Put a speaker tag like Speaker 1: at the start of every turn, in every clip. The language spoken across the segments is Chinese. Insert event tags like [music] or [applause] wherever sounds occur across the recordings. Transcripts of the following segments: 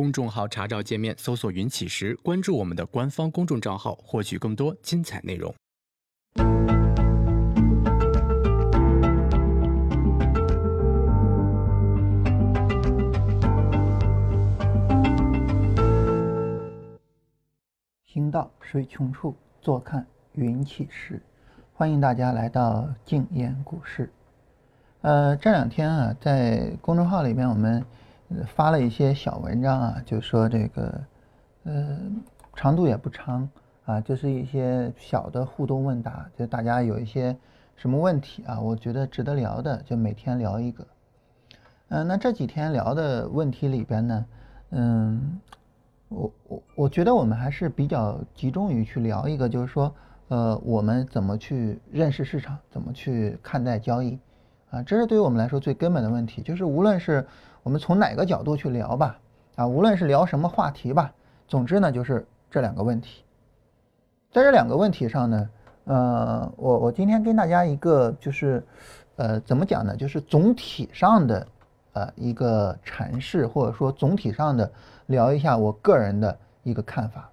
Speaker 1: 公众号查找界面搜索“云起时”，关注我们的官方公众账号，获取更多精彩内容。
Speaker 2: 行到水穷处，坐看云起时。欢迎大家来到静言股市。呃，这两天啊，在公众号里面我们发了一些小文章啊，就说这个呃长度也不长啊，就是一些小的互动问答，就大家有一些什么问题啊，我觉得值得聊的，就每天聊一个。嗯，那这几天聊的问题里边呢，嗯。我我我觉得我们还是比较集中于去聊一个，就是说，呃，我们怎么去认识市场，怎么去看待交易，啊，这是对于我们来说最根本的问题。就是无论是我们从哪个角度去聊吧，啊，无论是聊什么话题吧，总之呢，就是这两个问题。在这两个问题上呢，呃，我我今天跟大家一个就是，呃，怎么讲呢？就是总体上的。呃，一个阐释或者说总体上的聊一下我个人的一个看法，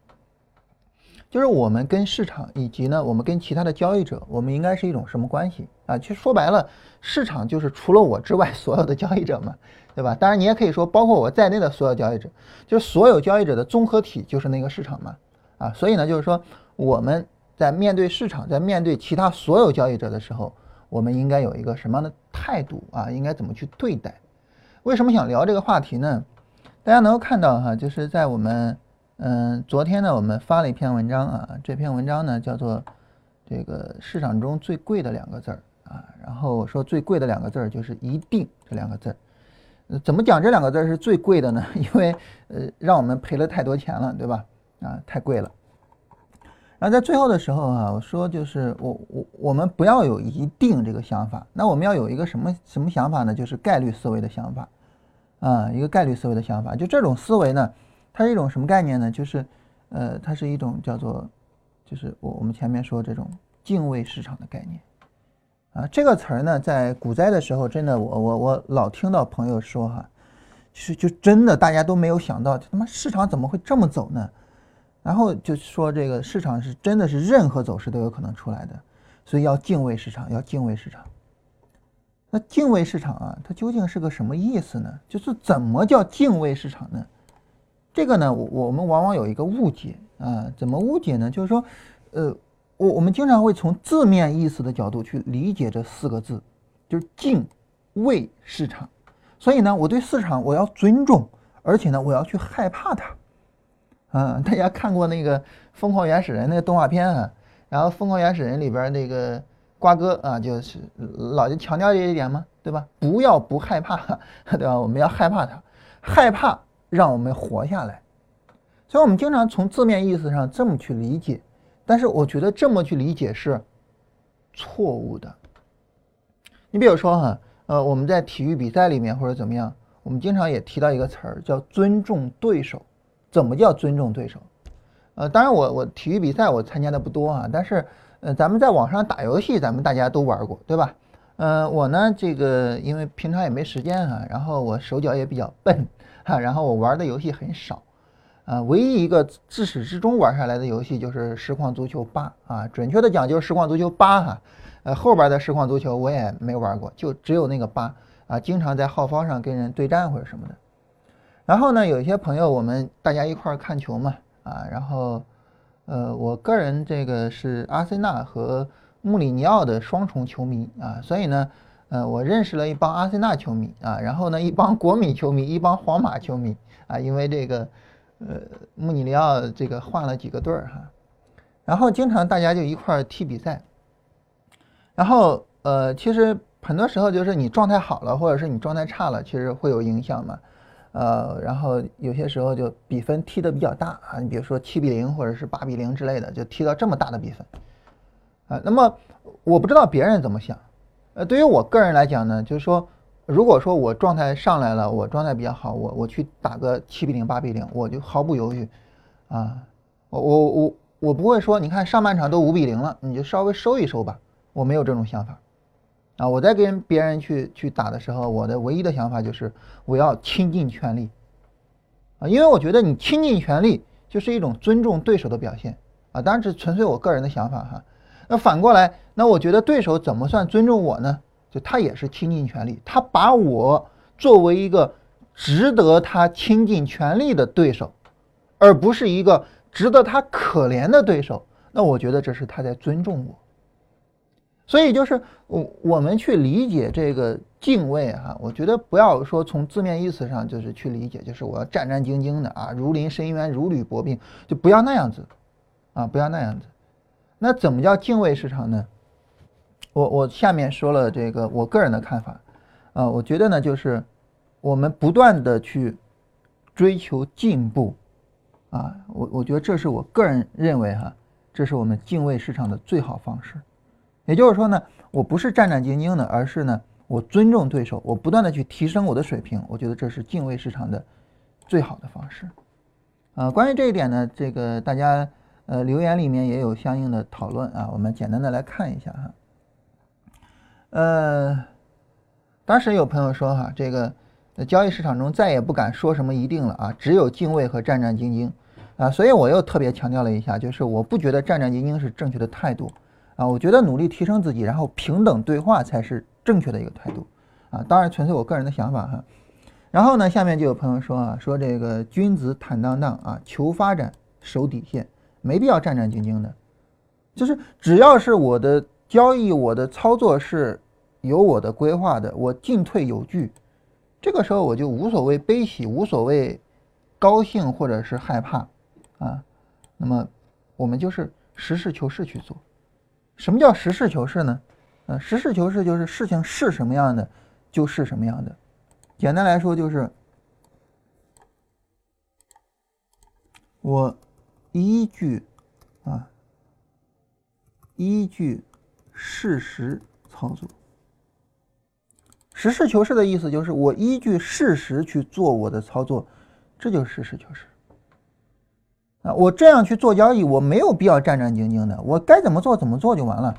Speaker 2: 就是我们跟市场以及呢，我们跟其他的交易者，我们应该是一种什么关系啊？其实说白了，市场就是除了我之外所有的交易者嘛，[laughs] 对吧？当然你也可以说包括我在内的所有交易者，就是所有交易者的综合体就是那个市场嘛，啊，所以呢，就是说我们在面对市场，在面对其他所有交易者的时候，我们应该有一个什么样的态度啊？应该怎么去对待？为什么想聊这个话题呢？大家能够看到哈，就是在我们嗯昨天呢，我们发了一篇文章啊，这篇文章呢叫做这个市场中最贵的两个字儿啊，然后我说最贵的两个字儿就是一定这两个字儿，怎么讲这两个字儿是最贵的呢？[laughs] 因为呃让我们赔了太多钱了，对吧？啊，太贵了。然后在最后的时候啊，我说就是我我我们不要有一定这个想法，那我们要有一个什么什么想法呢？就是概率思维的想法。啊，一个概率思维的想法，就这种思维呢，它是一种什么概念呢？就是，呃，它是一种叫做，就是我我们前面说这种敬畏市场的概念。啊，这个词儿呢，在股灾的时候，真的，我我我老听到朋友说哈，是就真的大家都没有想到，他妈市场怎么会这么走呢？然后就说这个市场是真的是任何走势都有可能出来的，所以要敬畏市场，要敬畏市场。那敬畏市场啊，它究竟是个什么意思呢？就是怎么叫敬畏市场呢？这个呢，我我们往往有一个误解啊，怎么误解呢？就是说，呃，我我们经常会从字面意思的角度去理解这四个字，就是敬畏市场。所以呢，我对市场我要尊重，而且呢，我要去害怕它。啊，大家看过那个《疯狂原始人》那个动画片啊？然后《疯狂原始人》里边那个。瓜哥啊，就是老就强调这一点嘛，对吧？不要不害怕，[laughs] 对吧？我们要害怕它，害怕让我们活下来。所以，我们经常从字面意思上这么去理解，但是我觉得这么去理解是错误的。你比如说哈，呃，我们在体育比赛里面或者怎么样，我们经常也提到一个词儿叫尊重对手。怎么叫尊重对手？呃，当然我我体育比赛我参加的不多啊，但是。呃，咱们在网上打游戏，咱们大家都玩过，对吧？嗯，我呢，这个因为平常也没时间啊，然后我手脚也比较笨哈，然后我玩的游戏很少，啊，唯一一个自始至终玩下来的游戏就是实况足球八啊，准确的讲就是实况足球八哈，呃，后边的实况足球我也没玩过，就只有那个八啊，经常在浩方上跟人对战或者什么的。然后呢，有一些朋友我们大家一块看球嘛，啊，然后。呃，我个人这个是阿森纳和穆里尼奥的双重球迷啊，所以呢，呃，我认识了一帮阿森纳球迷啊，然后呢，一帮国米球迷，一帮皇马球迷啊，因为这个，呃，穆里尼奥这个换了几个队儿哈，然后经常大家就一块儿踢比赛，然后呃，其实很多时候就是你状态好了，或者是你状态差了，其实会有影响嘛。呃，然后有些时候就比分踢得比较大啊，你比如说七比零或者是八比零之类的，就踢到这么大的比分，啊，那么我不知道别人怎么想，呃，对于我个人来讲呢，就是说，如果说我状态上来了，我状态比较好，我我去打个七比零八比零，我就毫不犹豫，啊，我我我我不会说，你看上半场都五比零了，你就稍微收一收吧，我没有这种想法。啊，我在跟别人去去打的时候，我的唯一的想法就是我要倾尽全力，啊，因为我觉得你倾尽全力就是一种尊重对手的表现啊，当然这纯粹我个人的想法哈。那反过来，那我觉得对手怎么算尊重我呢？就他也是倾尽全力，他把我作为一个值得他倾尽全力的对手，而不是一个值得他可怜的对手。那我觉得这是他在尊重我。所以就是我我们去理解这个敬畏哈，我觉得不要说从字面意思上就是去理解，就是我要战战兢兢的啊，如临深渊，如履薄冰，就不要那样子啊，不要那样子。那怎么叫敬畏市场呢？我我下面说了这个我个人的看法，啊，我觉得呢就是我们不断的去追求进步，啊，我我觉得这是我个人认为哈，这是我们敬畏市场的最好方式。也就是说呢，我不是战战兢兢的，而是呢，我尊重对手，我不断的去提升我的水平。我觉得这是敬畏市场的最好的方式。啊，关于这一点呢，这个大家呃留言里面也有相应的讨论啊，我们简单的来看一下哈。呃，当时有朋友说哈，这个交易市场中再也不敢说什么一定了啊，只有敬畏和战战兢兢啊，所以我又特别强调了一下，就是我不觉得战战兢兢是正确的态度。啊，我觉得努力提升自己，然后平等对话才是正确的一个态度，啊，当然纯粹我个人的想法哈。然后呢，下面就有朋友说啊，说这个君子坦荡荡啊，求发展守底线，没必要战战兢兢的，就是只要是我的交易，我的操作是有我的规划的，我进退有据，这个时候我就无所谓悲喜，无所谓高兴或者是害怕，啊，那么我们就是实事求是去做。什么叫实事求是呢？呃，实事求是就是事情是什么样的，就是什么样的。简单来说就是，我依据啊，依据事实操作。实事求是的意思就是我依据事实去做我的操作，这就是实事求是。啊，我这样去做交易，我没有必要战战兢兢的，我该怎么做怎么做就完了。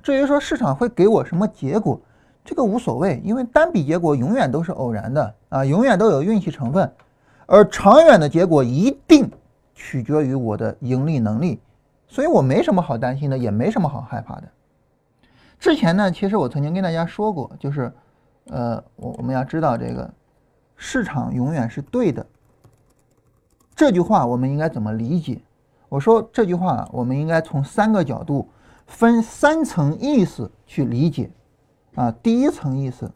Speaker 2: 至于说市场会给我什么结果，这个无所谓，因为单笔结果永远都是偶然的啊，永远都有运气成分，而长远的结果一定取决于我的盈利能力，所以我没什么好担心的，也没什么好害怕的。之前呢，其实我曾经跟大家说过，就是，呃，我我们要知道这个市场永远是对的。这句话我们应该怎么理解？我说这句话，我们应该从三个角度，分三层意思去理解。啊，第一层意思，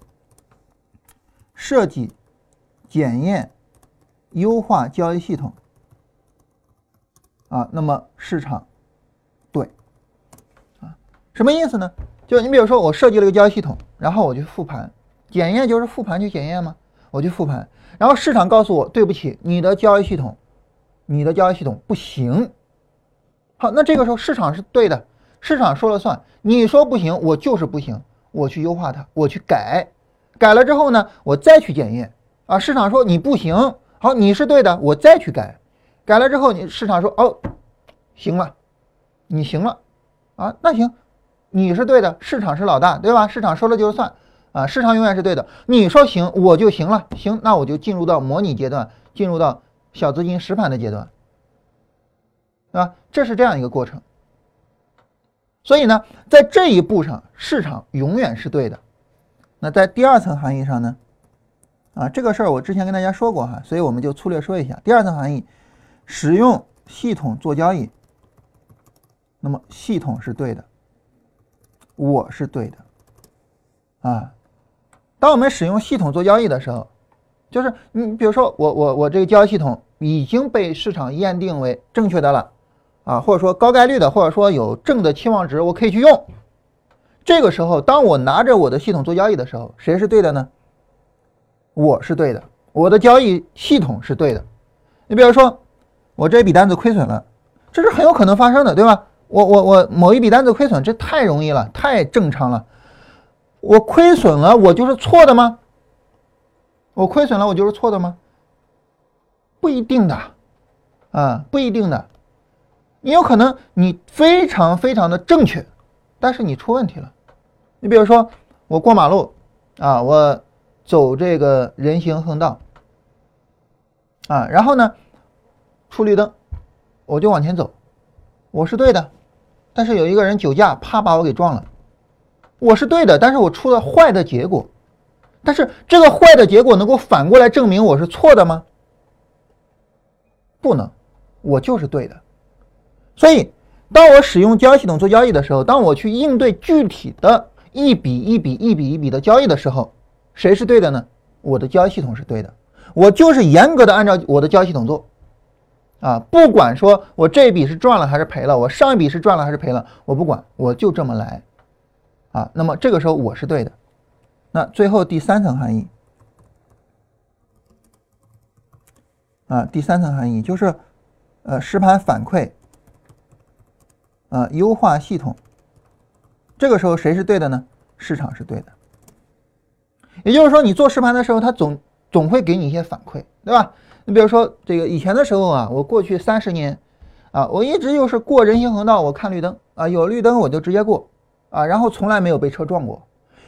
Speaker 2: 设计、检验、优化交易系统。啊，那么市场对，啊，什么意思呢？就你比如说，我设计了一个交易系统，然后我去复盘，检验就是复盘去检验吗？我去复盘，然后市场告诉我，对不起，你的交易系统。你的交易系统不行，好，那这个时候市场是对的，市场说了算。你说不行，我就是不行，我去优化它，我去改，改了之后呢，我再去检验啊。市场说你不行，好，你是对的，我再去改，改了之后，你市场说哦，行了，你行了啊，那行，你是对的，市场是老大，对吧？市场说了就是算啊，市场永远是对的。你说行，我就行了，行，那我就进入到模拟阶段，进入到。小资金实盘的阶段，对吧？这是这样一个过程。所以呢，在这一步上，市场永远是对的。那在第二层含义上呢？啊，这个事儿我之前跟大家说过哈，所以我们就粗略说一下。第二层含义，使用系统做交易，那么系统是对的，我是对的。啊，当我们使用系统做交易的时候。就是你，比如说我我我这个交易系统已经被市场验定为正确的了，啊，或者说高概率的，或者说有正的期望值，我可以去用。这个时候，当我拿着我的系统做交易的时候，谁是对的呢？我是对的，我的交易系统是对的。你比如说，我这笔单子亏损了，这是很有可能发生的，对吧？我我我某一笔单子亏损，这太容易了，太正常了。我亏损了，我就是错的吗？我亏损了，我就是错的吗？不一定的，啊，不一定的。你有可能你非常非常的正确，但是你出问题了。你比如说，我过马路，啊，我走这个人行横道，啊，然后呢，出绿灯，我就往前走，我是对的，但是有一个人酒驾，啪把我给撞了，我是对的，但是我出了坏的结果，但是这个坏的结果能够反过来证明我是错的吗？不能，我就是对的。所以，当我使用交易系统做交易的时候，当我去应对具体的一笔一笔、一笔一笔的交易的时候，谁是对的呢？我的交易系统是对的。我就是严格的按照我的交易系统做，啊，不管说我这笔是赚了还是赔了，我上一笔是赚了还是赔了，我不管，我就这么来，啊，那么这个时候我是对的。那最后第三层含义，啊，第三层含义就是，呃，实盘反馈，啊，优化系统，这个时候谁是对的呢？市场是对的。也就是说，你做实盘的时候，它总。总会给你一些反馈，对吧？你比如说这个以前的时候啊，我过去三十年啊，我一直就是过人行横道，我看绿灯啊，有绿灯我就直接过啊，然后从来没有被车撞过。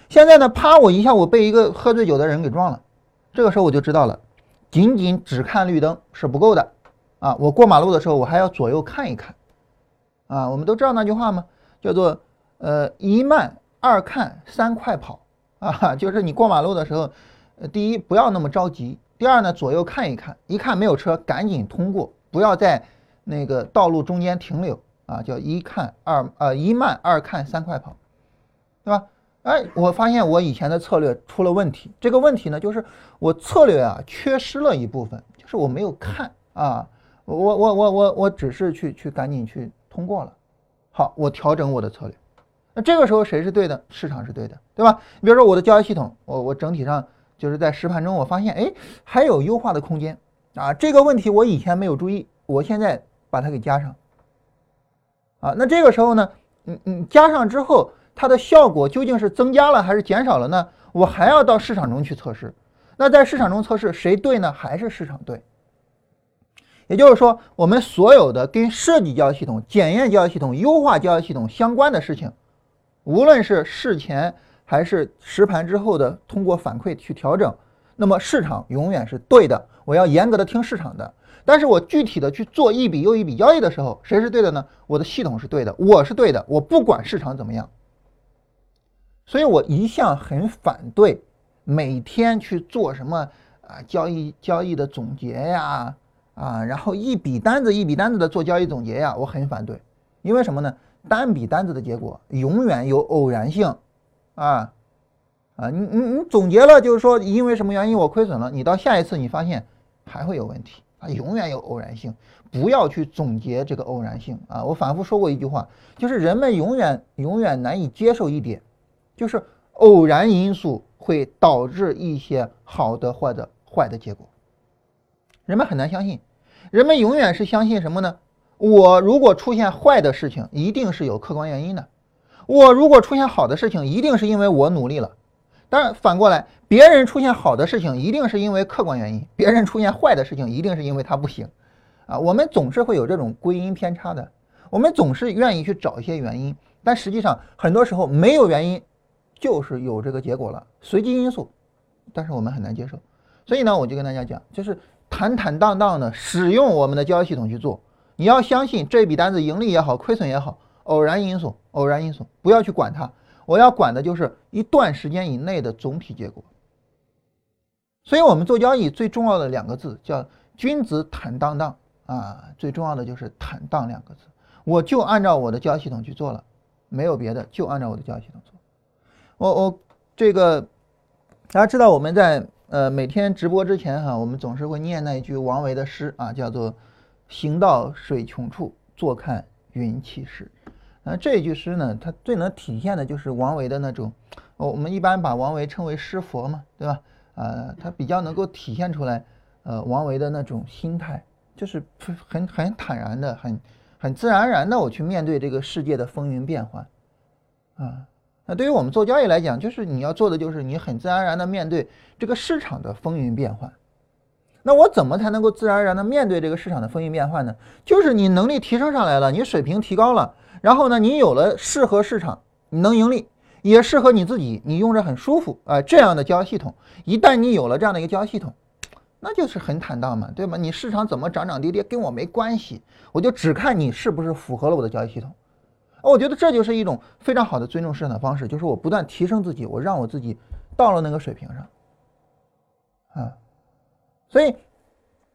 Speaker 2: 现在呢，啪我一下我被一个喝醉酒的人给撞了，这个时候我就知道了，仅仅只看绿灯是不够的啊，我过马路的时候我还要左右看一看啊。我们都知道那句话吗？叫做呃一慢二看三快跑 [laughs] 啊，就是你过马路的时候。呃，第一不要那么着急，第二呢，左右看一看，一看没有车，赶紧通过，不要在那个道路中间停留啊，叫一看二呃一慢二看三快跑，对吧？哎，我发现我以前的策略出了问题，这个问题呢，就是我策略啊缺失了一部分，就是我没有看啊，我我我我我只是去去赶紧去通过了，好，我调整我的策略，那这个时候谁是对的？市场是对的，对吧？你比如说我的交易系统，我我整体上。就是在实盘中，我发现哎，还有优化的空间啊！这个问题我以前没有注意，我现在把它给加上啊。那这个时候呢，嗯嗯，加上之后，它的效果究竟是增加了还是减少了呢？我还要到市场中去测试。那在市场中测试谁对呢？还是市场对？也就是说，我们所有的跟设计交易系统、检验交易系统、优化交易系统相关的事情，无论是事前。还是实盘之后的通过反馈去调整，那么市场永远是对的。我要严格的听市场的，但是我具体的去做一笔又一笔交易的时候，谁是对的呢？我的系统是对的，我是对的，我不管市场怎么样。所以我一向很反对每天去做什么啊交易交易的总结呀啊，然后一笔单子一笔单子的做交易总结呀，我很反对。因为什么呢？单笔单子的结果永远有偶然性。啊，啊，你你你总结了，就是说因为什么原因我亏损了，你到下一次你发现还会有问题啊，永远有偶然性，不要去总结这个偶然性啊。我反复说过一句话，就是人们永远永远难以接受一点，就是偶然因素会导致一些好的或者坏的结果，人们很难相信，人们永远是相信什么呢？我如果出现坏的事情，一定是有客观原因的。我如果出现好的事情，一定是因为我努力了。当然，反过来，别人出现好的事情，一定是因为客观原因；别人出现坏的事情，一定是因为他不行。啊，我们总是会有这种归因偏差的。我们总是愿意去找一些原因，但实际上很多时候没有原因，就是有这个结果了，随机因素。但是我们很难接受。所以呢，我就跟大家讲，就是坦坦荡荡的使用我们的交易系统去做。你要相信这笔单子盈利也好，亏损也好。偶然因素，偶然因素，不要去管它。我要管的就是一段时间以内的总体结果。所以，我们做交易最重要的两个字叫“君子坦荡荡”啊，最重要的就是“坦荡”两个字。我就按照我的交易系统去做了，没有别的，就按照我的交易系统做。我我这个大家知道，我们在呃每天直播之前哈，我们总是会念那一句王维的诗啊，叫做“行到水穷处，坐看云起时”。那这一句诗呢，它最能体现的就是王维的那种，我们一般把王维称为诗佛嘛，对吧？呃，他比较能够体现出来，呃，王维的那种心态，就是很很坦然的，很很自然而然的，我去面对这个世界的风云变幻，啊，那对于我们做交易来讲，就是你要做的就是你很自然而然的面对这个市场的风云变幻。那我怎么才能够自然而然的面对这个市场的风云变幻呢？就是你能力提升上来了，你水平提高了。然后呢，你有了适合市场，你能盈利，也适合你自己，你用着很舒服啊，这样的交易系统，一旦你有了这样的一个交易系统，那就是很坦荡嘛，对吗？你市场怎么涨涨跌跌跟我没关系，我就只看你是不是符合了我的交易系统。我觉得这就是一种非常好的尊重市场的方式，就是我不断提升自己，我让我自己到了那个水平上，啊，所以，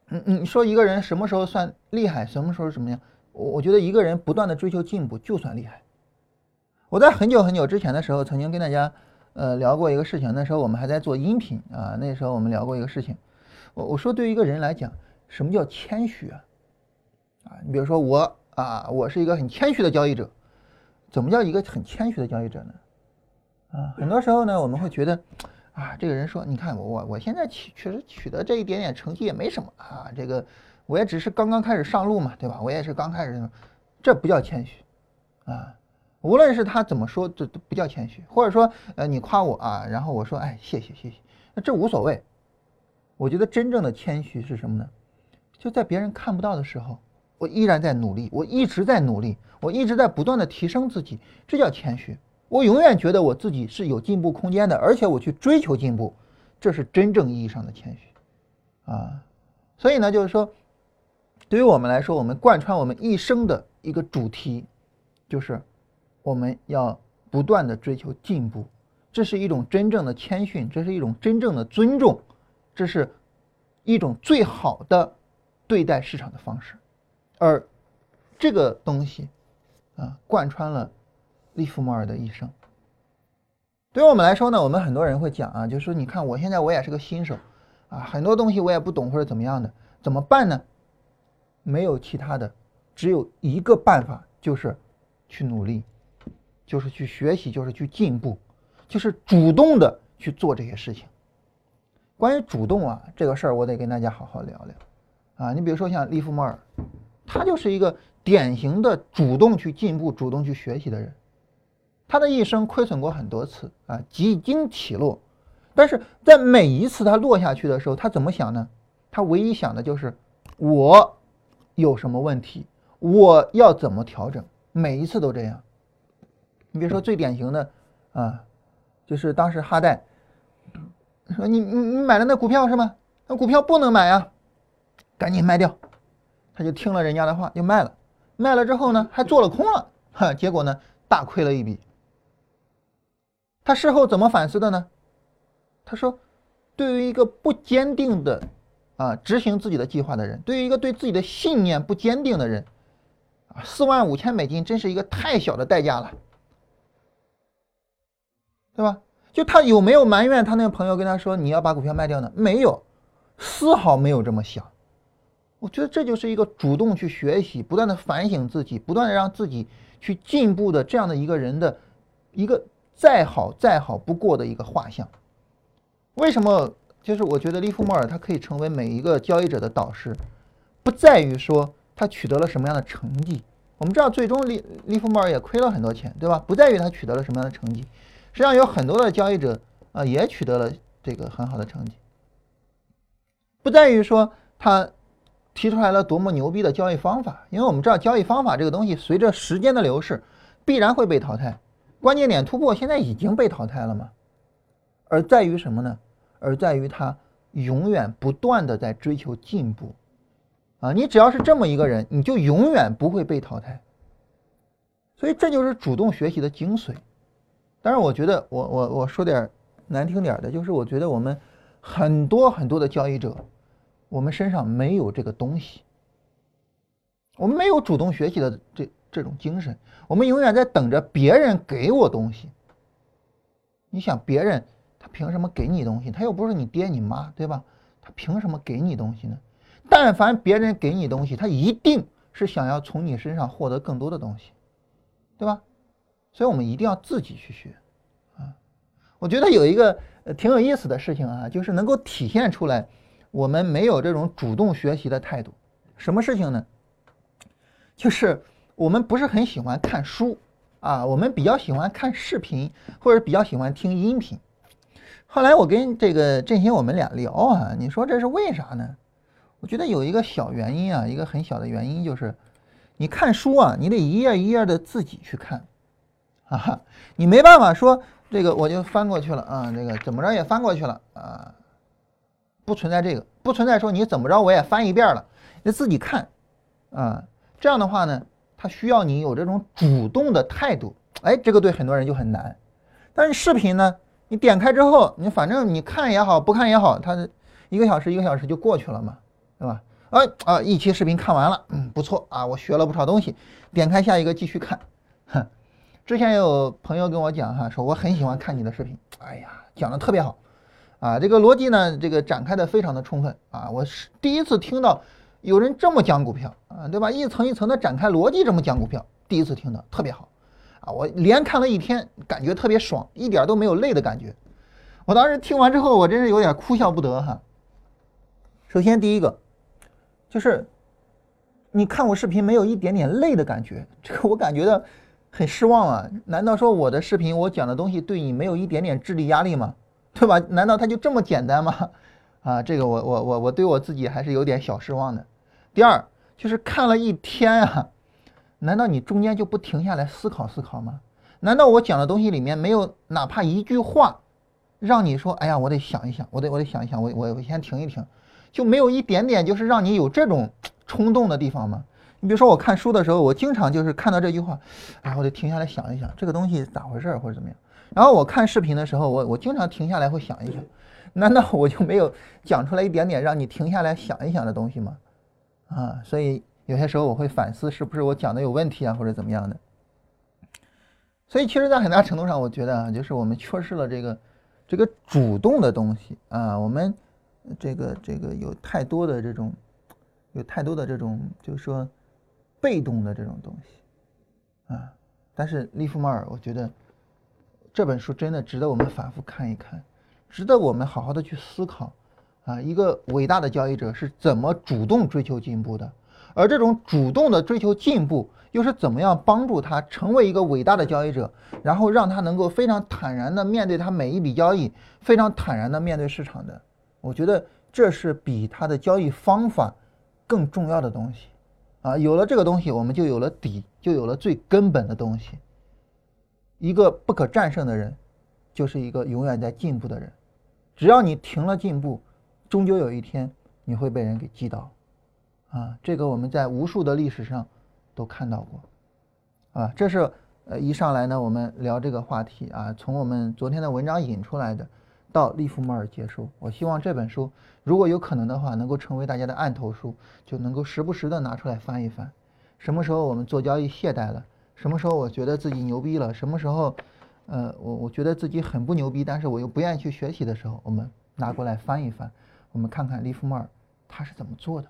Speaker 2: 嗯，你说一个人什么时候算厉害，什么时候怎么样？我我觉得一个人不断的追求进步就算厉害。我在很久很久之前的时候，曾经跟大家呃聊过一个事情，那时候我们还在做音频啊，那时候我们聊过一个事情，我我说对于一个人来讲，什么叫谦虚啊？啊，你比如说我啊，我是一个很谦虚的交易者。怎么叫一个很谦虚的交易者呢？啊，很多时候呢，我们会觉得，啊，这个人说，你看我我我现在取确实取得这一点点成绩也没什么啊，这个我也只是刚刚开始上路嘛，对吧？我也是刚开始，这不叫谦虚啊。无论是他怎么说，这都不叫谦虚。或者说，呃，你夸我啊，然后我说，哎，谢谢谢谢，那这无所谓。我觉得真正的谦虚是什么呢？就在别人看不到的时候。我依然在努力，我一直在努力，我一直在不断的提升自己，这叫谦虚。我永远觉得我自己是有进步空间的，而且我去追求进步，这是真正意义上的谦虚啊。所以呢，就是说，对于我们来说，我们贯穿我们一生的一个主题，就是我们要不断的追求进步，这是一种真正的谦逊，这是一种真正的尊重，这是一种最好的对待市场的方式。而这个东西啊，贯穿了利弗莫尔的一生。对于我们来说呢，我们很多人会讲啊，就是说，你看我现在我也是个新手啊，很多东西我也不懂或者怎么样的，怎么办呢？没有其他的，只有一个办法，就是去努力，就是去学习，就是去进步，就是主动的去做这些事情。关于主动啊这个事儿，我得跟大家好好聊聊啊。你比如说像利弗莫尔。他就是一个典型的主动去进步、主动去学习的人。他的一生亏损过很多次啊，几经起落，但是在每一次他落下去的时候，他怎么想呢？他唯一想的就是我有什么问题，我要怎么调整。每一次都这样。你比如说最典型的啊，就是当时哈代说：“你你你买了那股票是吗？那股票不能买啊，赶紧卖掉。”他就听了人家的话，就卖了。卖了之后呢，还做了空了，哈，结果呢，大亏了一笔。他事后怎么反思的呢？他说：“对于一个不坚定的啊，执行自己的计划的人，对于一个对自己的信念不坚定的人，啊，四万五千美金真是一个太小的代价了，对吧？就他有没有埋怨他那个朋友跟他说你要把股票卖掉呢？没有，丝毫没有这么想。”我觉得这就是一个主动去学习、不断的反省自己、不断的让自己去进步的这样的一个人的一个再好再好不过的一个画像。为什么？就是我觉得利弗莫尔他可以成为每一个交易者的导师，不在于说他取得了什么样的成绩。我们知道，最终利利弗莫尔也亏了很多钱，对吧？不在于他取得了什么样的成绩，实际上有很多的交易者啊也取得了这个很好的成绩，不在于说他。提出来了多么牛逼的交易方法，因为我们知道交易方法这个东西随着时间的流逝必然会被淘汰，关键点突破现在已经被淘汰了嘛，而在于什么呢？而在于他永远不断的在追求进步，啊，你只要是这么一个人，你就永远不会被淘汰，所以这就是主动学习的精髓。当然，我觉得我我我说点难听点的，就是我觉得我们很多很多的交易者。我们身上没有这个东西，我们没有主动学习的这这种精神，我们永远在等着别人给我东西。你想，别人凭什么给你东西？他又不是你爹你妈，对吧？他凭什么给你东西呢？但凡别人给你东西，他一定是想要从你身上获得更多的东西，对吧？所以我们一定要自己去学啊！我觉得有一个挺有意思的事情啊，就是能够体现出来。我们没有这种主动学习的态度，什么事情呢？就是我们不是很喜欢看书啊，我们比较喜欢看视频，或者比较喜欢听音频。后来我跟这个振兴我们俩聊啊，你说这是为啥呢？我觉得有一个小原因啊，一个很小的原因就是，你看书啊，你得一页一页的自己去看，啊，你没办法说这个我就翻过去了啊，这个怎么着也翻过去了啊。不存在这个，不存在说你怎么着我也翻一遍了，你自己看啊。这样的话呢，它需要你有这种主动的态度。哎，这个对很多人就很难。但是视频呢，你点开之后，你反正你看也好，不看也好，它一个小时一个小时就过去了嘛，对吧？啊啊，一期视频看完了，嗯，不错啊，我学了不少东西。点开下一个继续看。哼，之前有朋友跟我讲哈，说我很喜欢看你的视频，哎呀，讲的特别好。啊，这个逻辑呢，这个展开的非常的充分啊！我是第一次听到有人这么讲股票啊，对吧？一层一层的展开逻辑这么讲股票，第一次听到，特别好啊！我连看了一天，感觉特别爽，一点都没有累的感觉。我当时听完之后，我真是有点哭笑不得哈。首先第一个就是你看我视频没有一点点累的感觉，这个我感觉到很失望啊！难道说我的视频我讲的东西对你没有一点点智力压力吗？对吧？难道它就这么简单吗？[laughs] 啊，这个我我我我对我自己还是有点小失望的。第二就是看了一天啊，难道你中间就不停下来思考思考吗？难道我讲的东西里面没有哪怕一句话，让你说，哎呀，我得想一想，我得我得想一想，我我我先停一停，就没有一点点就是让你有这种冲动的地方吗？你比如说我看书的时候，我经常就是看到这句话，哎，我得停下来想一想，这个东西咋回事或者怎么样。然后我看视频的时候，我我经常停下来会想一想，难道我就没有讲出来一点点让你停下来想一想的东西吗？啊，所以有些时候我会反思是不是我讲的有问题啊，或者怎么样的。所以其实，在很大程度上，我觉得啊，就是我们缺失了这个这个主动的东西啊，我们这个这个有太多的这种有太多的这种就是说被动的这种东西啊。但是利弗莫尔，我觉得。这本书真的值得我们反复看一看，值得我们好好的去思考，啊，一个伟大的交易者是怎么主动追求进步的，而这种主动的追求进步又是怎么样帮助他成为一个伟大的交易者，然后让他能够非常坦然的面对他每一笔交易，非常坦然的面对市场的。我觉得这是比他的交易方法更重要的东西，啊，有了这个东西，我们就有了底，就有了最根本的东西。一个不可战胜的人，就是一个永远在进步的人。只要你停了进步，终究有一天你会被人给击倒。啊，这个我们在无数的历史上都看到过。啊，这是呃一上来呢，我们聊这个话题啊，从我们昨天的文章引出来的，到利弗莫尔结束。我希望这本书如果有可能的话，能够成为大家的案头书，就能够时不时的拿出来翻一翻。什么时候我们做交易懈怠了？什么时候我觉得自己牛逼了？什么时候，呃，我我觉得自己很不牛逼，但是我又不愿意去学习的时候，我们拿过来翻一翻，我们看看利弗莫尔他是怎么做的，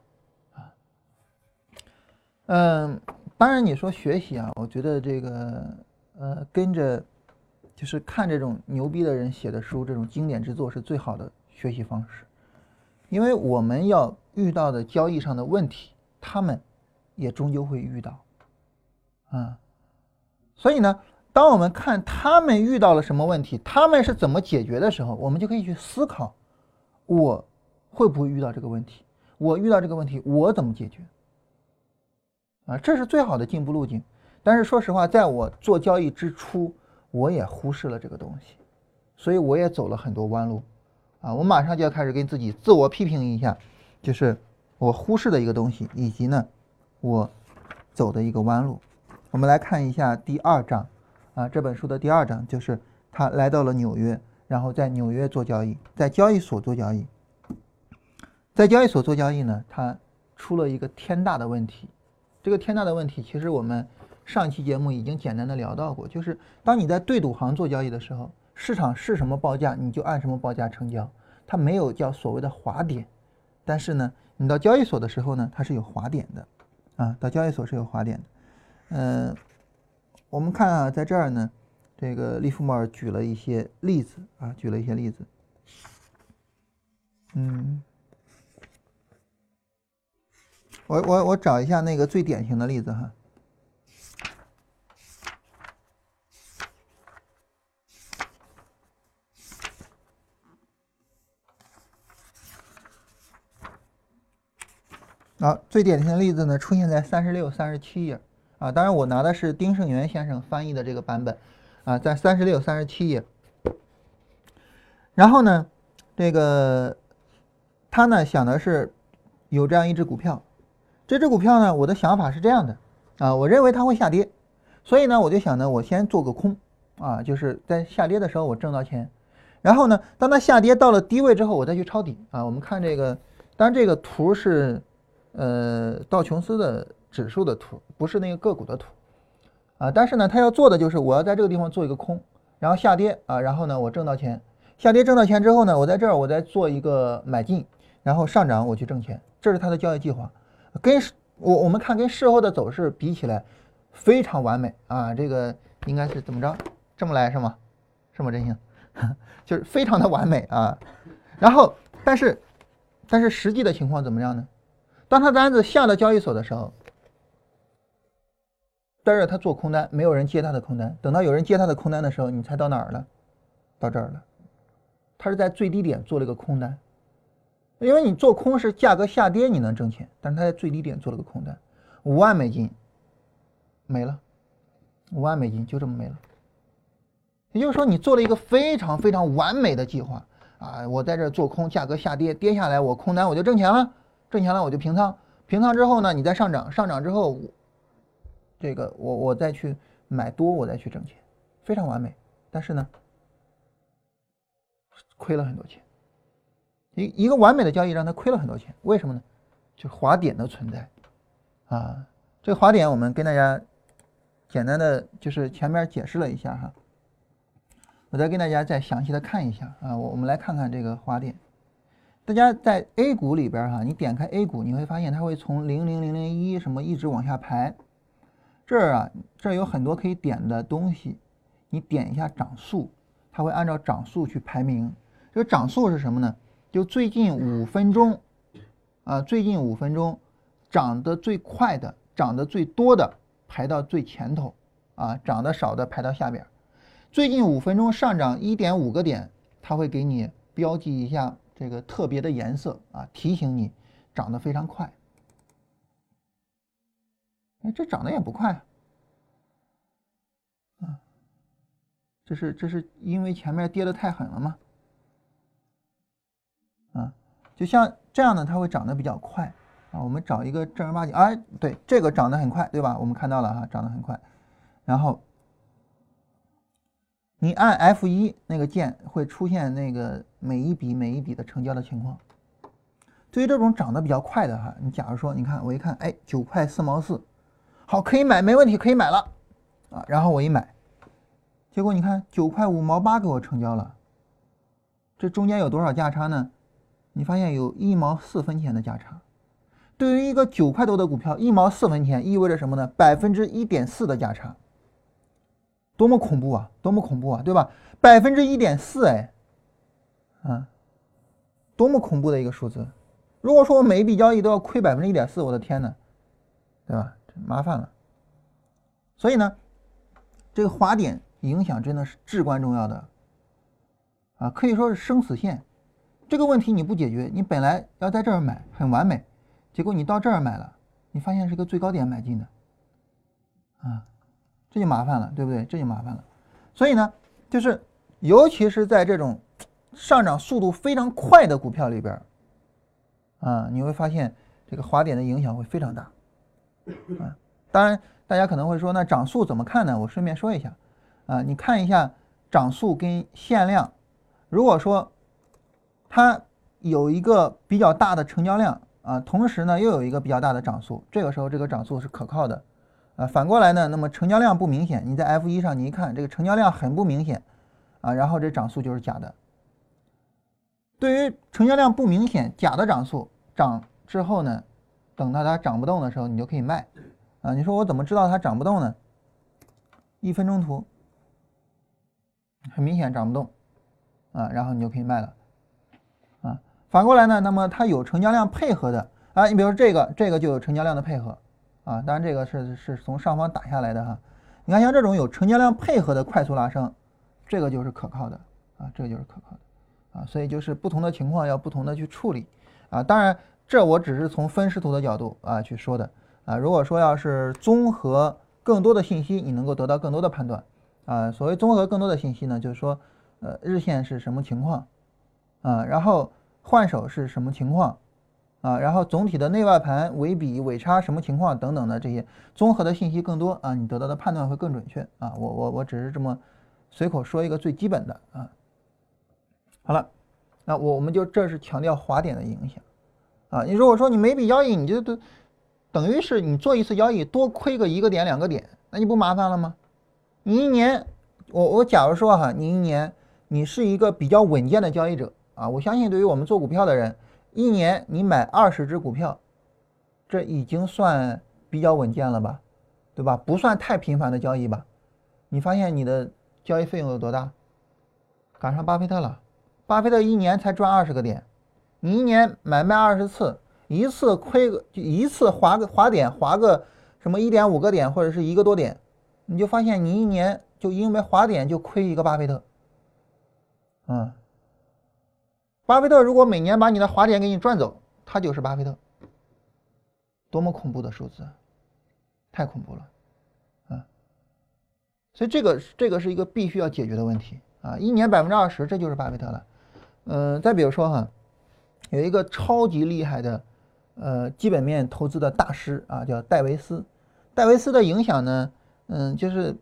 Speaker 2: 嗯，当然你说学习啊，我觉得这个，呃，跟着就是看这种牛逼的人写的书，这种经典之作是最好的学习方式，因为我们要遇到的交易上的问题，他们也终究会遇到，啊。所以呢，当我们看他们遇到了什么问题，他们是怎么解决的时候，我们就可以去思考，我会不会遇到这个问题？我遇到这个问题，我怎么解决？啊，这是最好的进步路径。但是说实话，在我做交易之初，我也忽视了这个东西，所以我也走了很多弯路。啊，我马上就要开始跟自己自我批评一下，就是我忽视的一个东西，以及呢，我走的一个弯路。我们来看一下第二章，啊，这本书的第二章就是他来到了纽约，然后在纽约做交易，在交易所做交易，在交易所做交易呢，他出了一个天大的问题。这个天大的问题，其实我们上期节目已经简单的聊到过，就是当你在对赌行做交易的时候，市场是什么报价，你就按什么报价成交，它没有叫所谓的滑点。但是呢，你到交易所的时候呢，它是有滑点的，啊，到交易所是有滑点的。嗯，我们看啊，在这儿呢，这个利弗莫尔举了一些例子啊，举了一些例子。嗯，我我我找一下那个最典型的例子哈。好，最典型的例子呢，出现在三十六、三十七页。啊，当然我拿的是丁胜元先生翻译的这个版本，啊，在三十六、三十七页。然后呢，这个他呢想的是有这样一只股票，这只股票呢，我的想法是这样的啊，我认为它会下跌，所以呢，我就想呢，我先做个空啊，就是在下跌的时候我挣到钱，然后呢，当它下跌到了低位之后，我再去抄底啊。我们看这个，当然这个图是呃道琼斯的指数的图，不是那个个股的图啊。但是呢，他要做的就是我要在这个地方做一个空，然后下跌啊，然后呢我挣到钱。下跌挣到钱之后呢，我在这儿我再做一个买进，然后上涨我去挣钱，这是他的交易计划，跟我我们看跟事后的走势比起来非常完美啊，这个应该是怎么着这么来是吗？是吗？真心 [laughs] 就是非常的完美啊。然后但是但是实际的情况怎么样呢？当他单子下到交易所的时候，但是他做空单，没有人接他的空单，等到有人接他的空单的时候，你猜到哪儿了？到这儿了。他是在最低点做了一个空单，因为你做空是价格下跌你能挣钱，但是他在最低点做了个空单，五万美金没了，五万美金就这么没了。也就是说，你做了一个非常非常完美的计划啊！我在这做空，价格下跌，跌下来我空单我就挣钱了，挣钱了我就平仓，平仓之后呢，你再上涨，上涨之后，这个我我再去买多，我再去挣钱，非常完美。但是呢？亏了很多钱，一一个完美的交易让他亏了很多钱，为什么呢？就是滑点的存在啊。这个滑点我们跟大家简单的就是前面解释了一下哈，我再跟大家再详细的看一下啊。我我们来看看这个滑点。大家在 A 股里边哈，你点开 A 股，你会发现它会从零零零零一什么一直往下排。这儿啊，这儿有很多可以点的东西，你点一下涨速，它会按照涨速去排名。这个涨速是什么呢？就最近五分钟，啊，最近五分钟涨得最快的、涨得最多的排到最前头，啊，涨得少的排到下边。最近五分钟上涨一点五个点，它会给你标记一下这个特别的颜色，啊，提醒你涨得非常快。哎，这涨得也不快，啊，这是这是因为前面跌得太狠了吗？就像这样的，它会涨得比较快啊。我们找一个正儿八经，哎，对，这个涨得很快，对吧？我们看到了哈，涨得很快。然后你按 F 一那个键，会出现那个每一笔每一笔的成交的情况。对于这种涨得比较快的哈，你假如说，你看我一看，哎，九块四毛四，好，可以买，没问题，可以买了啊。然后我一买，结果你看九块五毛八给我成交了，这中间有多少价差呢？你发现有一毛四分钱的价差，对于一个九块多的股票，一毛四分钱意味着什么呢？百分之一点四的价差，多么恐怖啊！多么恐怖啊，对吧？百分之一点四，哎，啊，多么恐怖的一个数字！如果说我每一笔交易都要亏百分之一点四，我的天呐，对吧？麻烦了。所以呢，这个滑点影响真的是至关重要的，啊，可以说是生死线。这个问题你不解决，你本来要在这儿买很完美，结果你到这儿买了，你发现是个最高点买进的，啊，这就麻烦了，对不对？这就麻烦了。所以呢，就是尤其是在这种上涨速度非常快的股票里边，啊，你会发现这个滑点的影响会非常大，啊，当然大家可能会说，那涨速怎么看呢？我顺便说一下，啊，你看一下涨速跟限量，如果说。它有一个比较大的成交量啊，同时呢又有一个比较大的涨速，这个时候这个涨速是可靠的，啊，反过来呢，那么成交量不明显，你在 F 一上你一看这个成交量很不明显，啊，然后这涨速就是假的。对于成交量不明显假的涨速涨之后呢，等到它涨不动的时候，你就可以卖，啊，你说我怎么知道它涨不动呢？一分钟图，很明显涨不动，啊，然后你就可以卖了。反过来呢，那么它有成交量配合的啊，你比如说这个，这个就有成交量的配合啊，当然这个是是从上方打下来的哈。你看像这种有成交量配合的快速拉升，这个就是可靠的啊，这个就是可靠的啊，所以就是不同的情况要不同的去处理啊。当然这我只是从分时图的角度啊去说的啊。如果说要是综合更多的信息，你能够得到更多的判断啊。所谓综合更多的信息呢，就是说呃日线是什么情况啊，然后。换手是什么情况啊？然后总体的内外盘尾比尾差什么情况等等的这些综合的信息更多啊，你得到的判断会更准确啊。我我我只是这么随口说一个最基本的啊。好了，那我我们就这是强调滑点的影响啊。你如果说你每笔交易你就都等于是你做一次交易多亏个一个点两个点，那你不麻烦了吗？你一年，我我假如说哈，你一年你是一个比较稳健的交易者啊，我相信对于我们做股票的人，一年你买二十只股票，这已经算比较稳健了吧，对吧？不算太频繁的交易吧？你发现你的交易费用有多大？赶上巴菲特了，巴菲特一年才赚二十个点，你一年买卖二十次。一次亏个就一次划个划点划个什么一点五个点或者是一个多点，你就发现你一年就因为划点就亏一个巴菲特。嗯，巴菲特如果每年把你的华点给你赚走，他就是巴菲特。多么恐怖的数字，太恐怖了，啊！所以这个这个是一个必须要解决的问题啊！一年百分之二十，这就是巴菲特了。嗯，再比如说哈，有一个超级厉害的。呃，基本面投资的大师啊，叫戴维斯。戴维斯的影响呢，嗯，就是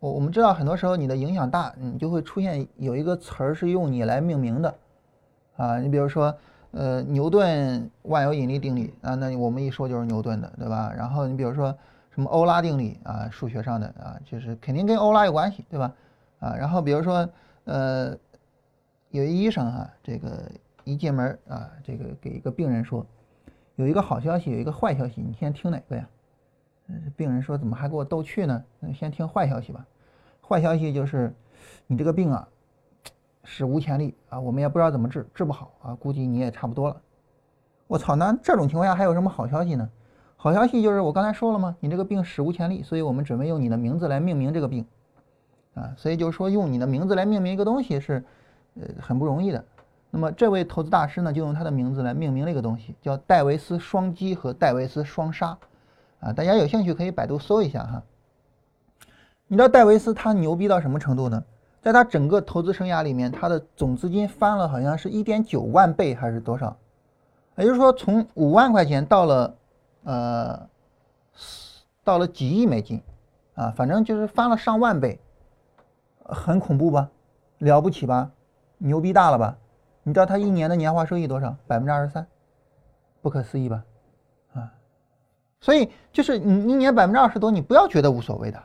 Speaker 2: 我我们知道，很多时候你的影响大，你就会出现有一个词儿是用你来命名的啊。你比如说，呃，牛顿万有引力定理啊，那我们一说就是牛顿的，对吧？然后你比如说什么欧拉定理啊，数学上的啊，就是肯定跟欧拉有关系，对吧？啊，然后比如说，呃，有一医生哈，这个一进门啊，这个给一个病人说。有一个好消息，有一个坏消息，你先听哪个呀？嗯，病人说怎么还给我逗趣呢？那先听坏消息吧。坏消息就是，你这个病啊，史无前例啊，我们也不知道怎么治，治不好啊，估计你也差不多了。我操，那这种情况下还有什么好消息呢？好消息就是我刚才说了吗？你这个病史无前例，所以我们准备用你的名字来命名这个病啊，所以就是说用你的名字来命名一个东西是，呃，很不容易的。那么这位投资大师呢，就用他的名字来命名了一个东西，叫戴维斯双击和戴维斯双杀，啊，大家有兴趣可以百度搜一下哈。你知道戴维斯他牛逼到什么程度呢？在他整个投资生涯里面，他的总资金翻了，好像是一点九万倍还是多少？也就是说，从五万块钱到了，呃，到了几亿美金，啊，反正就是翻了上万倍，很恐怖吧？了不起吧？牛逼大了吧？你知道他一年的年化收益多少？百分之二十三，不可思议吧？啊，所以就是你一年百分之二十多，你不要觉得无所谓的，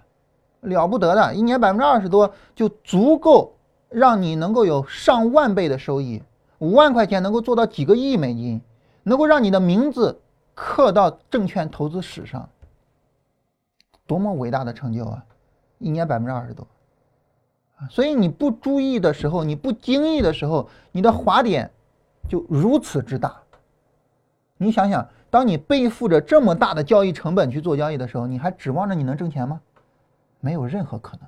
Speaker 2: 了不得的，一年百分之二十多就足够让你能够有上万倍的收益，五万块钱能够做到几个亿美金，能够让你的名字刻到证券投资史上，多么伟大的成就啊！一年百分之二十多。所以你不注意的时候，你不经意的时候，你的滑点就如此之大。你想想，当你背负着这么大的交易成本去做交易的时候，你还指望着你能挣钱吗？没有任何可能。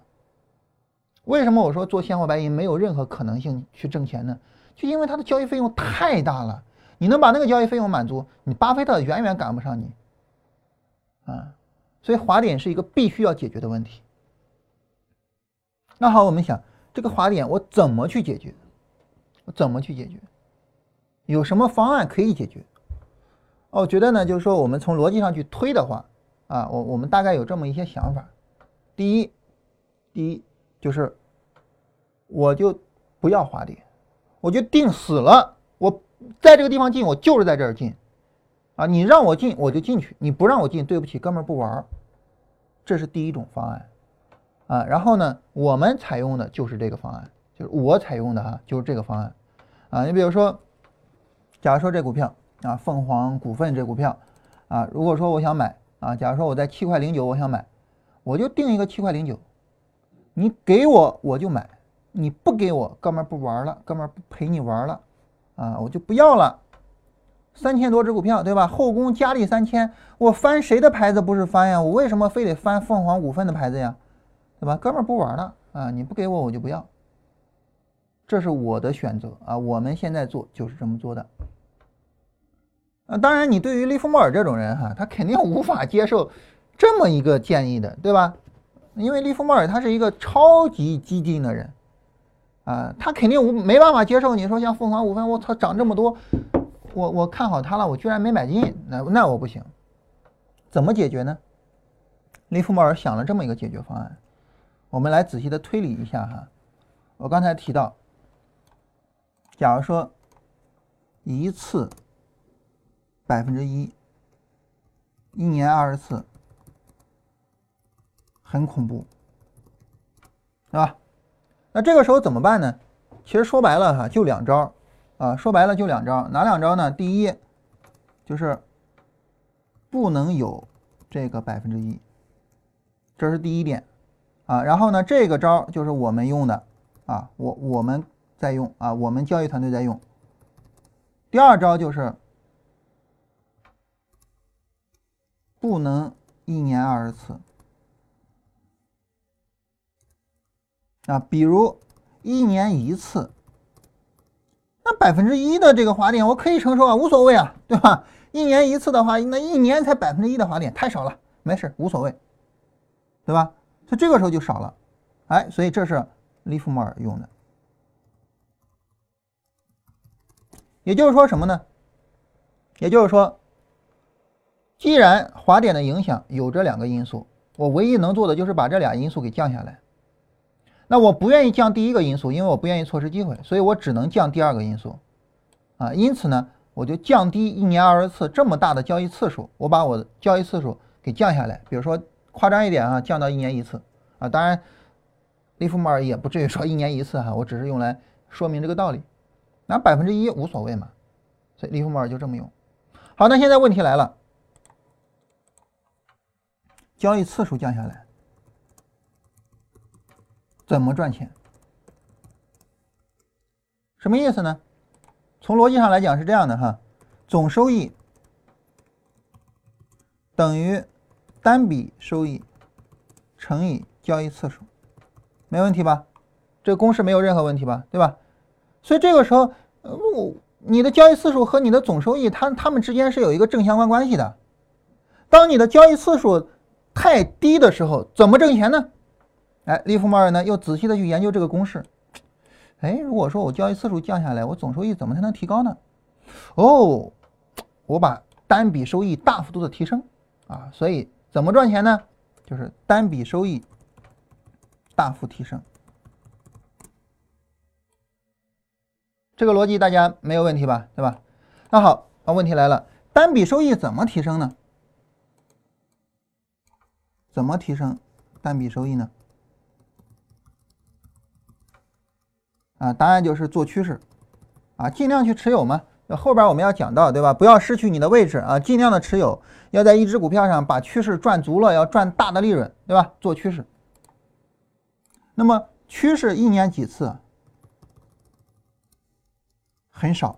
Speaker 2: 为什么我说做现货白银没有任何可能性去挣钱呢？就因为它的交易费用太大了。你能把那个交易费用满足，你巴菲特远远赶不上你。啊，所以滑点是一个必须要解决的问题。那好，我们想这个滑点我怎么去解决？我怎么去解决？有什么方案可以解决？我觉得呢，就是说我们从逻辑上去推的话，啊，我我们大概有这么一些想法。第一，第一就是我就不要滑点，我就定死了，我在这个地方进，我就是在这儿进，啊，你让我进我就进去，你不让我进，对不起，哥们儿不玩儿。这是第一种方案。啊，然后呢，我们采用的就是这个方案，就是我采用的哈，就是这个方案。啊，你比如说，假如说这股票啊，凤凰股份这股票啊，如果说我想买啊，假如说我在七块零九我想买，我就定一个七块零九，你给我我就买，你不给我，哥们儿不玩了，哥们儿不陪你玩了，啊，我就不要了。三千多只股票，对吧？后宫佳丽三千，我翻谁的牌子不是翻呀？我为什么非得翻凤凰股份的牌子呀？对吧，哥们儿不玩了啊！你不给我，我就不要。这是我的选择啊！我们现在做就是这么做的。啊，当然，你对于利弗莫尔这种人哈，他肯定无法接受这么一个建议的，对吧？因为利弗莫尔他是一个超级激进的人啊，他肯定没办法接受你说像凤凰股份，我操涨这么多，我我看好它了，我居然没买进，那那我不行。怎么解决呢？利弗莫尔想了这么一个解决方案，我们来仔细的推理一下哈。我刚才提到，假如说一次百分之一，一年二十次，很恐怖，对吧？那这个时候怎么办呢？其实说白了哈，就两招啊，说白了就两招，哪两招呢？第一就是不能有这个百分之一，这是第一点啊。然后呢，这个招就是我们用的。啊，我我们在用啊，我们交易团队在用。第二招就是不能一年二十次啊，比如一年一次，那百分之一的这个滑点我可以承受啊，无所谓啊，对吧？一年一次的话，那一年才百分之一的滑点太少了，没事，无所谓，对吧？所以这个时候就少了，哎，所以这是。利弗莫尔用的，也就是说什么呢？也就是说，既然滑点的影响有这两个因素，我唯一能做的就是把这俩因素给降下来。那我不愿意降第一个因素，因为我不愿意错失机会，所以我只能降第二个因素。啊，因此呢，我就降低一年二十次这么大的交易次数，我把我的交易次数给降下来。比如说夸张一点啊，降到一年一次啊，当然。利弗莫尔也不至于说一年一次哈，我只是用来说明这个道理。拿百分之一无所谓嘛，所以利弗莫尔就这么用。好，那现在问题来了，交易次数降下来，怎么赚钱？什么意思呢？从逻辑上来讲是这样的哈，总收益等于单笔收益乘以交易次数。没问题吧？这个公式没有任何问题吧？对吧？所以这个时候，呃，你的交易次数和你的总收益，它它们之间是有一个正相关关系的。当你的交易次数太低的时候，怎么挣钱呢？哎，利弗莫尔呢又仔细的去研究这个公式。哎，如果说我交易次数降下来，我总收益怎么才能提高呢？哦，我把单笔收益大幅度的提升啊，所以怎么赚钱呢？就是单笔收益。大幅提升，这个逻辑大家没有问题吧？对吧？那好，那问题来了，单笔收益怎么提升呢？怎么提升单笔收益呢？啊，答案就是做趋势，啊，尽量去持有嘛。后边我们要讲到，对吧？不要失去你的位置啊，尽量的持有，要在一只股票上把趋势赚足了，要赚大的利润，对吧？做趋势。那么趋势一年几次？很少，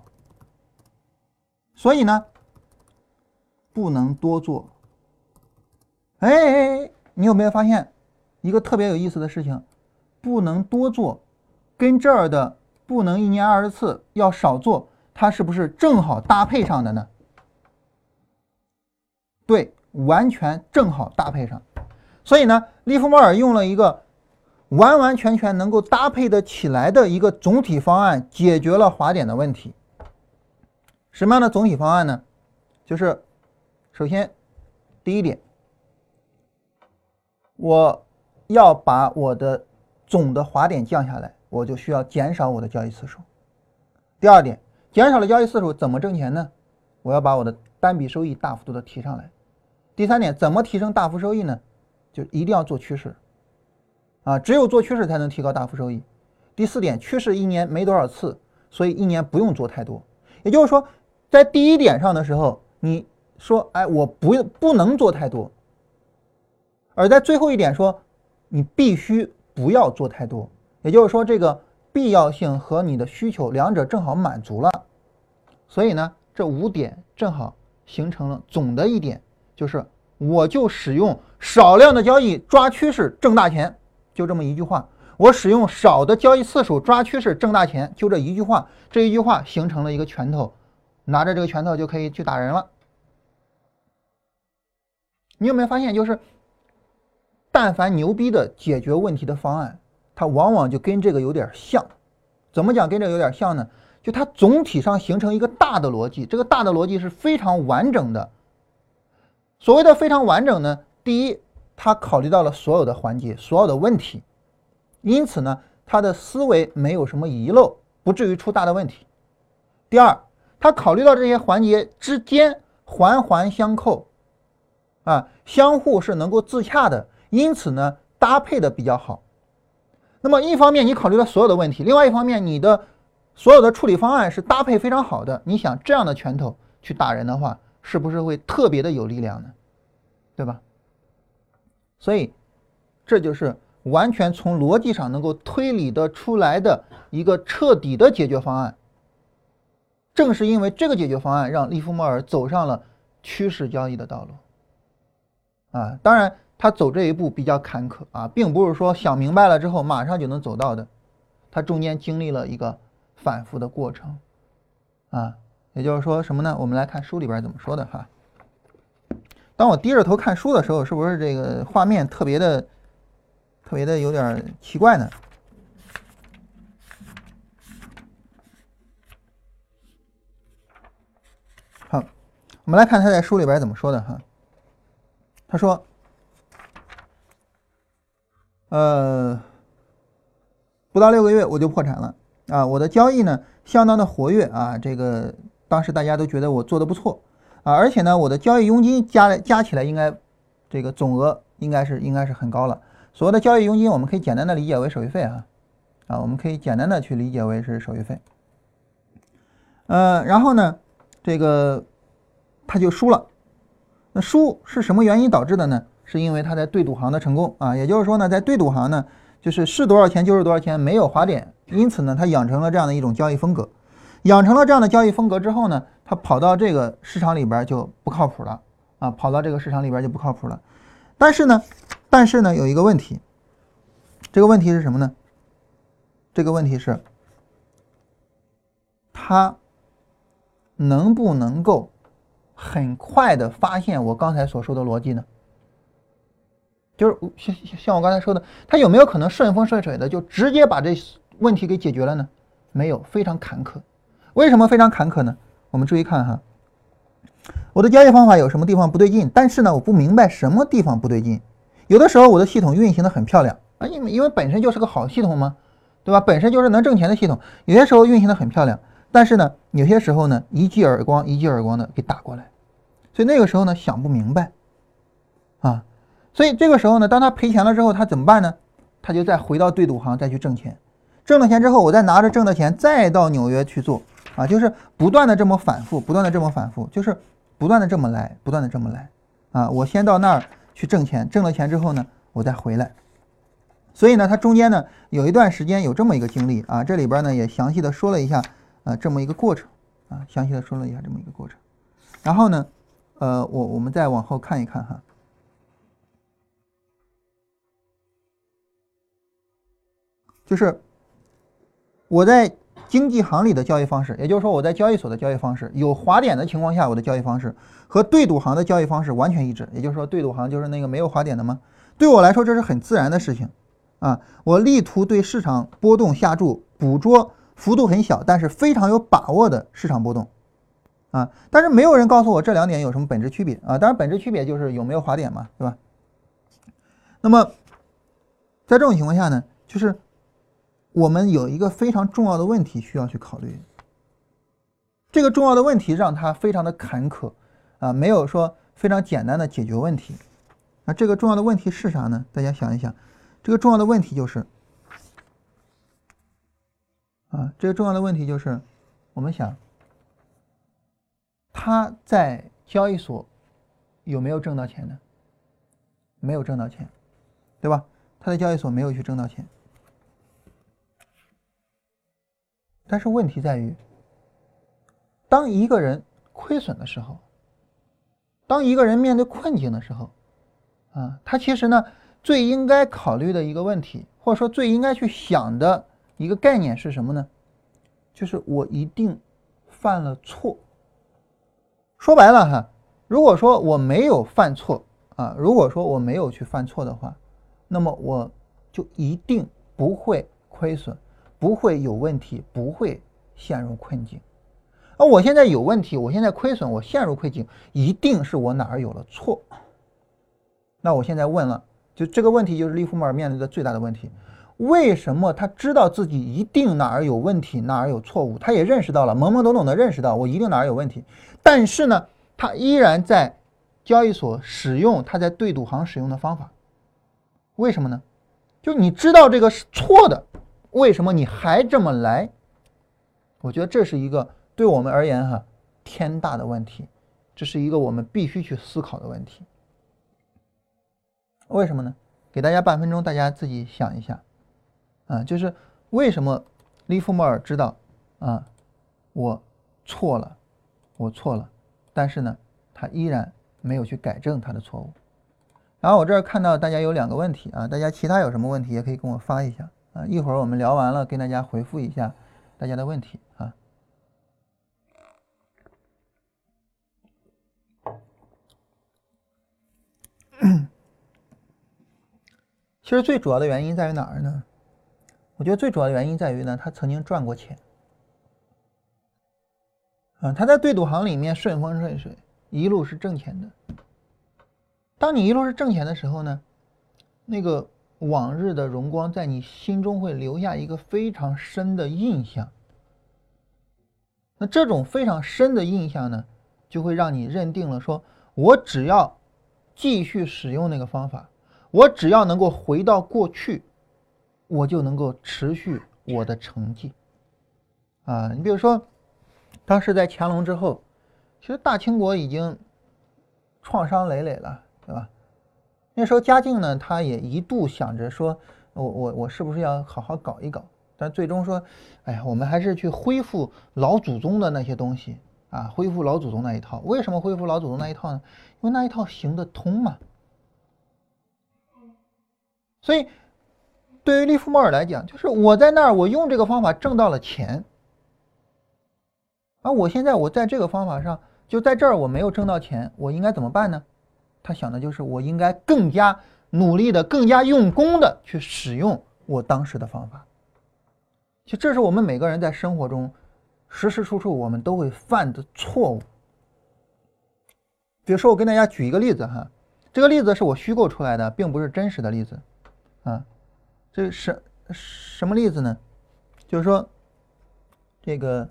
Speaker 2: 所以呢，不能多做。哎，你有没有发现一个特别有意思的事情？不能多做，跟这儿的不能一年二十次要少做，它是不是正好搭配上的呢？对，完全正好搭配上。所以呢，利弗莫尔用了一个。完完全全能够搭配的起来的一个总体方案，解决了滑点的问题。什么样的总体方案呢？就是首先第一点，我要把我的总的滑点降下来，我就需要减少我的交易次数。第二点，减少了交易次数怎么挣钱呢？我要把我的单笔收益大幅度的提上来。第三点，怎么提升大幅收益呢？就一定要做趋势。啊，只有做趋势才能提高大幅收益。第四点，趋势一年没多少次，所以一年不用做太多。也就是说，在第一点上的时候，你说，哎，我不不能做太多；而在最后一点说，你必须不要做太多。也就是说，这个必要性和你的需求两者正好满足了。所以呢，这五点正好形成了总的一点，就是我就使用少量的交易抓趋势挣大钱。就这么一句话，我使用少的交易次数抓趋势挣大钱，就这一句话，这一句话形成了一个拳头，拿着这个拳头就可以去打人了。你有没有发现，就是但凡牛逼的解决问题的方案，它往往就跟这个有点像怎么讲跟这个有点像呢？就它总体上形成一个大的逻辑，这个大的逻辑是非常完整的。所谓的非常完整呢，第一，它考虑到了所有的环节、所有的问题，因此呢，它的思维没有什么遗漏，不至于出大的问题。第二，它考虑到这些环节之间环环相扣，啊，相互是能够自洽的，因此呢，搭配的比较好。那么一方面你考虑了所有的问题，另外一方面你的所有的处理方案是搭配非常好的。你想这样的拳头去打人的话，是不是会特别的有力量呢？对吧？所以这就是完全从逻辑上能够推理的出来的一个彻底的解决方案。正是因为这个解决方案，让利弗莫尔走上了趋势交易的道路。啊，当然他走这一步比较坎坷啊，并不是说想明白了之后马上就能走到的，他中间经历了一个反复的过程。啊，也就是说什么呢？我们来看书里边怎么说的哈。当我低着头看书的时候，是不是这个画面特别的、特别的有点奇怪呢？好，我们来看他在书里边怎么说的哈。他说：“呃，不到六个月我就破产了啊！我的交易呢相当的活跃啊，这个当时大家都觉得我做的不错。”啊，而且呢，我的交易佣金加加起来应该，这个总额应该是应该是很高了。所谓的交易佣金，我们可以简单的理解为手续费啊，啊，我们可以简单的去理解为是手续费。呃，然后呢，这个他就输了。那输是什么原因导致的呢？是因为他在对赌行的成功啊，也就是说呢，在对赌行呢，就是是多少钱就是多少钱，没有滑点，因此呢，他养成了这样的一种交易风格。养成了这样的交易风格之后呢？他跑到这个市场里边就不靠谱了啊！跑到这个市场里边就不靠谱了。但是呢，但是呢，有一个问题，这个问题是什么呢？这个问题是，他能不能够很快的发现我刚才所说的逻辑呢？就是像像我刚才说的，他有没有可能顺风顺水的就直接把这问题给解决了呢？没有，非常坎坷。为什么非常坎坷呢？我们注意看哈，我的交易方法有什么地方不对劲？但是呢，我不明白什么地方不对劲。有的时候我的系统运行的很漂亮啊，因为因为本身就是个好系统嘛，对吧？本身就是能挣钱的系统。有些时候运行的很漂亮，但是呢，有些时候呢，一记耳光一记耳光的给打过来，所以那个时候呢，想不明白啊。所以这个时候呢，当他赔钱了之后，他怎么办呢？他就再回到对赌行再去挣钱，挣了钱之后，我再拿着挣的钱再到纽约去做。啊，就是不断的这么反复，不断的这么反复，就是不断的这么来，不断的这么来。啊，我先到那儿去挣钱，挣了钱之后呢，我再回来。所以呢，他中间呢有一段时间有这么一个经历啊，这里边呢也详细的说了一下啊这么一个过程啊，详细的说了一下这么一个过程。然后呢，呃，我我们再往后看一看哈，就是我在。经纪行里的交易方式，也就是说我在交易所的交易方式有滑点的情况下，我的交易方式和对赌行的交易方式完全一致。也就是说，对赌行就是那个没有滑点的吗？对我来说，这是很自然的事情啊。我力图对市场波动下注，捕捉幅度很小但是非常有把握的市场波动啊。但是没有人告诉我这两点有什么本质区别啊。当然，本质区别就是有没有滑点嘛，对吧？那么在这种情况下呢，就是。我们有一个非常重要的问题需要去考虑，这个重要的问题让他非常的坎坷，啊，没有说非常简单的解决问题。那这个重要的问题是啥呢？大家想一想，这个重要的问题就是，啊，这个重要的问题就是，我们想，他在交易所有没有挣到钱呢？没有挣到钱，对吧？他在交易所没有去挣到钱。但是问题在于，当一个人亏损的时候，当一个人面对困境的时候，啊，他其实呢最应该考虑的一个问题，或者说最应该去想的一个概念是什么呢？就是我一定犯了错。说白了哈，如果说我没有犯错啊，如果说我没有去犯错的话，那么我就一定不会亏损。不会有问题，不会陷入困境。而我现在有问题，我现在亏损，我陷入困境，一定是我哪儿有了错。那我现在问了，就这个问题就是利弗莫尔面临的最大的问题：为什么他知道自己一定哪儿有问题，哪儿有错误？他也认识到了，懵懵懂懂的认识到我一定哪儿有问题，但是呢，他依然在交易所使用他在对赌行使用的方法。为什么呢？就你知道这个是错的，为什么你还这么来？我觉得这是一个。对我们而言，哈，天大的问题，这是一个我们必须去思考的问题。为什么呢？给大家半分钟，大家自己想一下，啊，就是为什么利弗莫尔知道，啊，我错了，我错了，但是呢，他依然没有去改正他的错误。然后我这儿看到大家有两个问题啊，大家其他有什么问题也可以跟我发一下啊，一会儿我们聊完了，跟大家回复一下大家的问题啊。[clears throat] 其实最主要的原因在于哪儿呢？我觉得最主要的原因在于呢，他曾经赚过钱。啊，他在对赌行里面顺风顺水，一路是挣钱的。当你一路是挣钱的时候呢，那个往日的荣光在你心中会留下一个非常深的印象。那这种非常深的印象呢，就会让你认定了，说我只要继续使用那个方法。我只要能够回到过去，我就能够持续我的成绩。啊，你比如说，当时在乾隆之后，其实大清国已经创伤累累了，对吧？那时候嘉靖呢，他也一度想着说，我我我是不是要好好搞一搞？但最终说，哎呀，我们还是去恢复老祖宗的那些东西啊，恢复老祖宗那一套。为什么恢复老祖宗那一套呢？因为那一套行得通嘛。所以，对于利弗莫尔来讲，就是我在那儿，我用这个方法挣到了钱，而我现在我在这个方法上，就在这儿我没有挣到钱，我应该怎么办呢？他想的就是我应该更加努力的、更加用功的去使用我当时的方法。其实这是我们每个人在生活中时时处处我们都会犯的错误。比如说，我跟大家举一个例子哈，这个例子是我虚构出来的，并不是真实的例子。啊，这什什么例子呢？就是说，这个，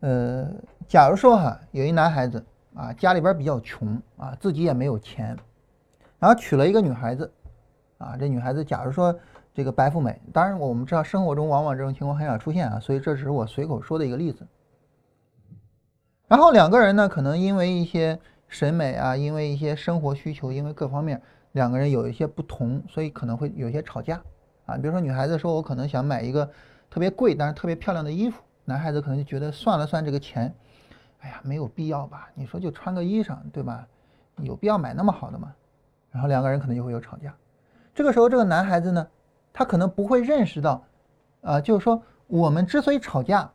Speaker 2: 呃，假如说哈，有一男孩子啊，家里边比较穷啊，自己也没有钱，然后娶了一个女孩子，啊，这女孩子假如说这个白富美，当然我们知道生活中往往这种情况很少出现啊，所以这只是我随口说的一个例子。然后两个人呢，可能因为一些审美啊，因为一些生活需求，因为各方面。两个人有一些不同，所以可能会有些吵架啊。比如说，女孩子说：“我可能想买一个特别贵但是特别漂亮的衣服。”男孩子可能就觉得算了算这个钱，哎呀，没有必要吧？你说就穿个衣裳，对吧？有必要买那么好的吗？然后两个人可能就会有吵架。这个时候，这个男孩子呢，他可能不会认识到，啊，就是说我们之所以吵架，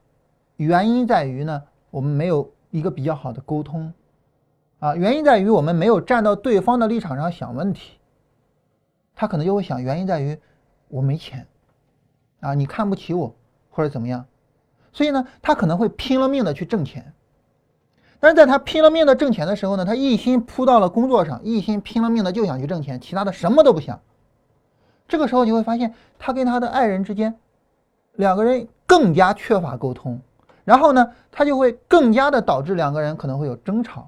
Speaker 2: 原因在于呢，我们没有一个比较好的沟通。啊，原因在于我们没有站到对方的立场上想问题，他可能就会想，原因在于我没钱，啊，你看不起我或者怎么样，所以呢，他可能会拼了命的去挣钱，但是在他拼了命的挣钱的时候呢，他一心扑到了工作上，一心拼了命的就想去挣钱，其他的什么都不想。这个时候你会发现，他跟他的爱人之间，两个人更加缺乏沟通，然后呢，他就会更加的导致两个人可能会有争吵。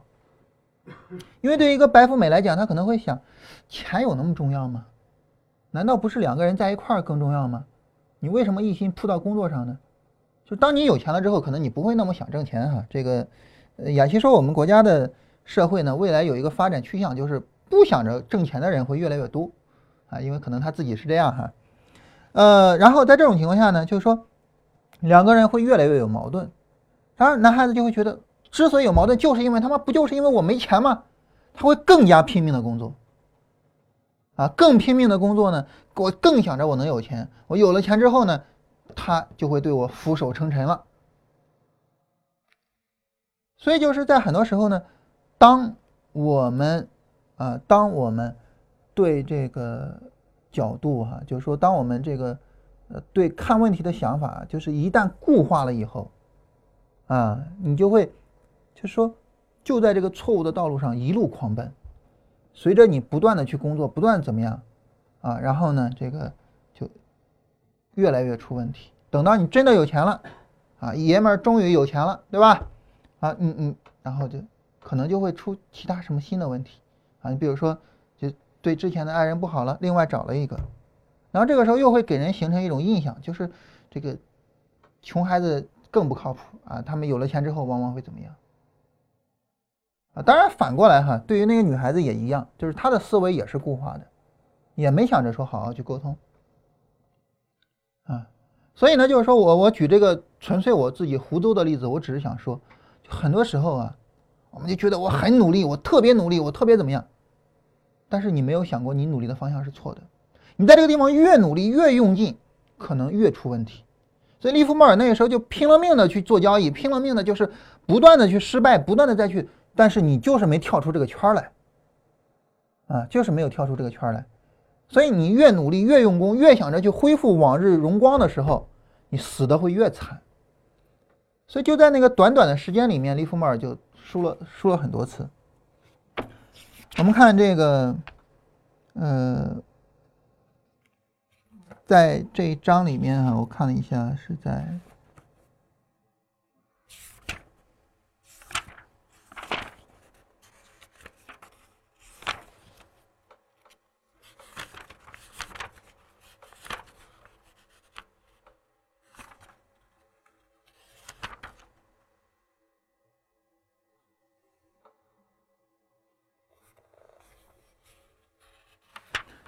Speaker 2: 因为对于一个白富美来讲，她可能会想，钱有那么重要吗？难道不是两个人在一块儿更重要吗？你为什么一心扑到工作上呢？就当你有钱了之后，可能你不会那么想挣钱哈。这个，呃雅琪说我们国家的社会呢，未来有一个发展趋向，就是不想着挣钱的人会越来越多啊，因为可能他自己是这样哈。呃，然后在这种情况下呢，就是说两个人会越来越有矛盾，当然男孩子就会觉得。之所以有矛盾，就是因为他妈不就是因为我没钱吗？他会更加拼命的工作，啊，更拼命的工作呢，我更想着我能有钱。我有了钱之后呢，他就会对我俯首称臣了。所以就是在很多时候呢，当我们啊，当我们对这个角度哈，就是说，当我们这个呃对看问题的想法，就是一旦固化了以后，啊，你就会就说就在这个错误的道路上一路狂奔，随着你不断的去工作，不断怎么样啊，然后呢，这个就越来越出问题。等到你真的有钱了，啊，爷们儿终于有钱了，对吧？啊，嗯嗯，然后就可能就会出其他什么新的问题啊，你比如说就对之前的爱人不好了，另外找了一个，然后这个时候又会给人形成一种印象，就是这个穷孩子更不靠谱啊，他们有了钱之后往往会怎么样？啊，当然反过来哈，对于那个女孩子也一样，就是她的思维也是固化的，也没想着说好好去沟通啊，所以呢，就是说我我举这个纯粹我自己胡诌的例子，我只是想说。很多时候啊，我们就觉得我很努力，我特别努力，我特别怎么样？但是你没有想过，你努力的方向是错的。你在这个地方越努力越用劲，可能越出问题。所以利弗莫尔那个时候就拼了命的去做交易，拼了命的就是不断的去失败，不断的再去，但是你就是没跳出这个圈来，啊，就是没有跳出这个圈来。所以你越努力越用功，越想着去恢复往日荣光的时候，你死的会越惨。所以就在那个短短的时间里面，利弗莫尔就输了输了很多次。我们看这个，呃，在这一章里面啊，我看了一下，是在。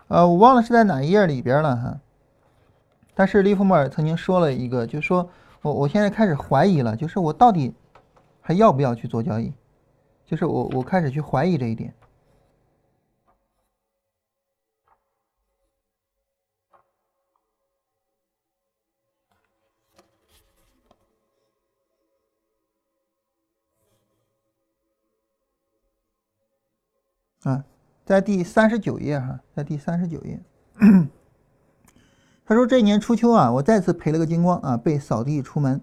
Speaker 2: 呃，我忘了是在哪一页里边了哈。但是利弗莫尔曾经说了一个，就是说我我现在开始怀疑了，就是我到底还要不要去做交易？就是我我开始去怀疑这一点。在第三十九页哈，在第三十九页，他说这一年初秋啊，我再次赔了个精光啊，被扫地出门。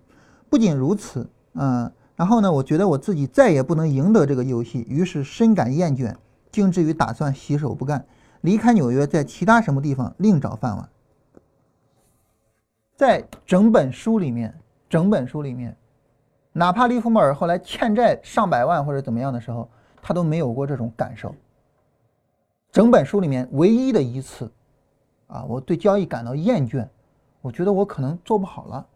Speaker 2: 不仅如此，嗯，然后呢，我觉得我自己再也不能赢得这个游戏，于是深感厌倦，竟至于打算洗手不干，离开纽约，在其他什么地方另找饭碗。在整本书里面，整本书里面，哪怕利弗莫尔后来欠债上百万或者怎么样的时候，他都没有过这种感受。整本书里面唯一的一次，啊，我对交易感到厌倦，我觉得我可能做不好了，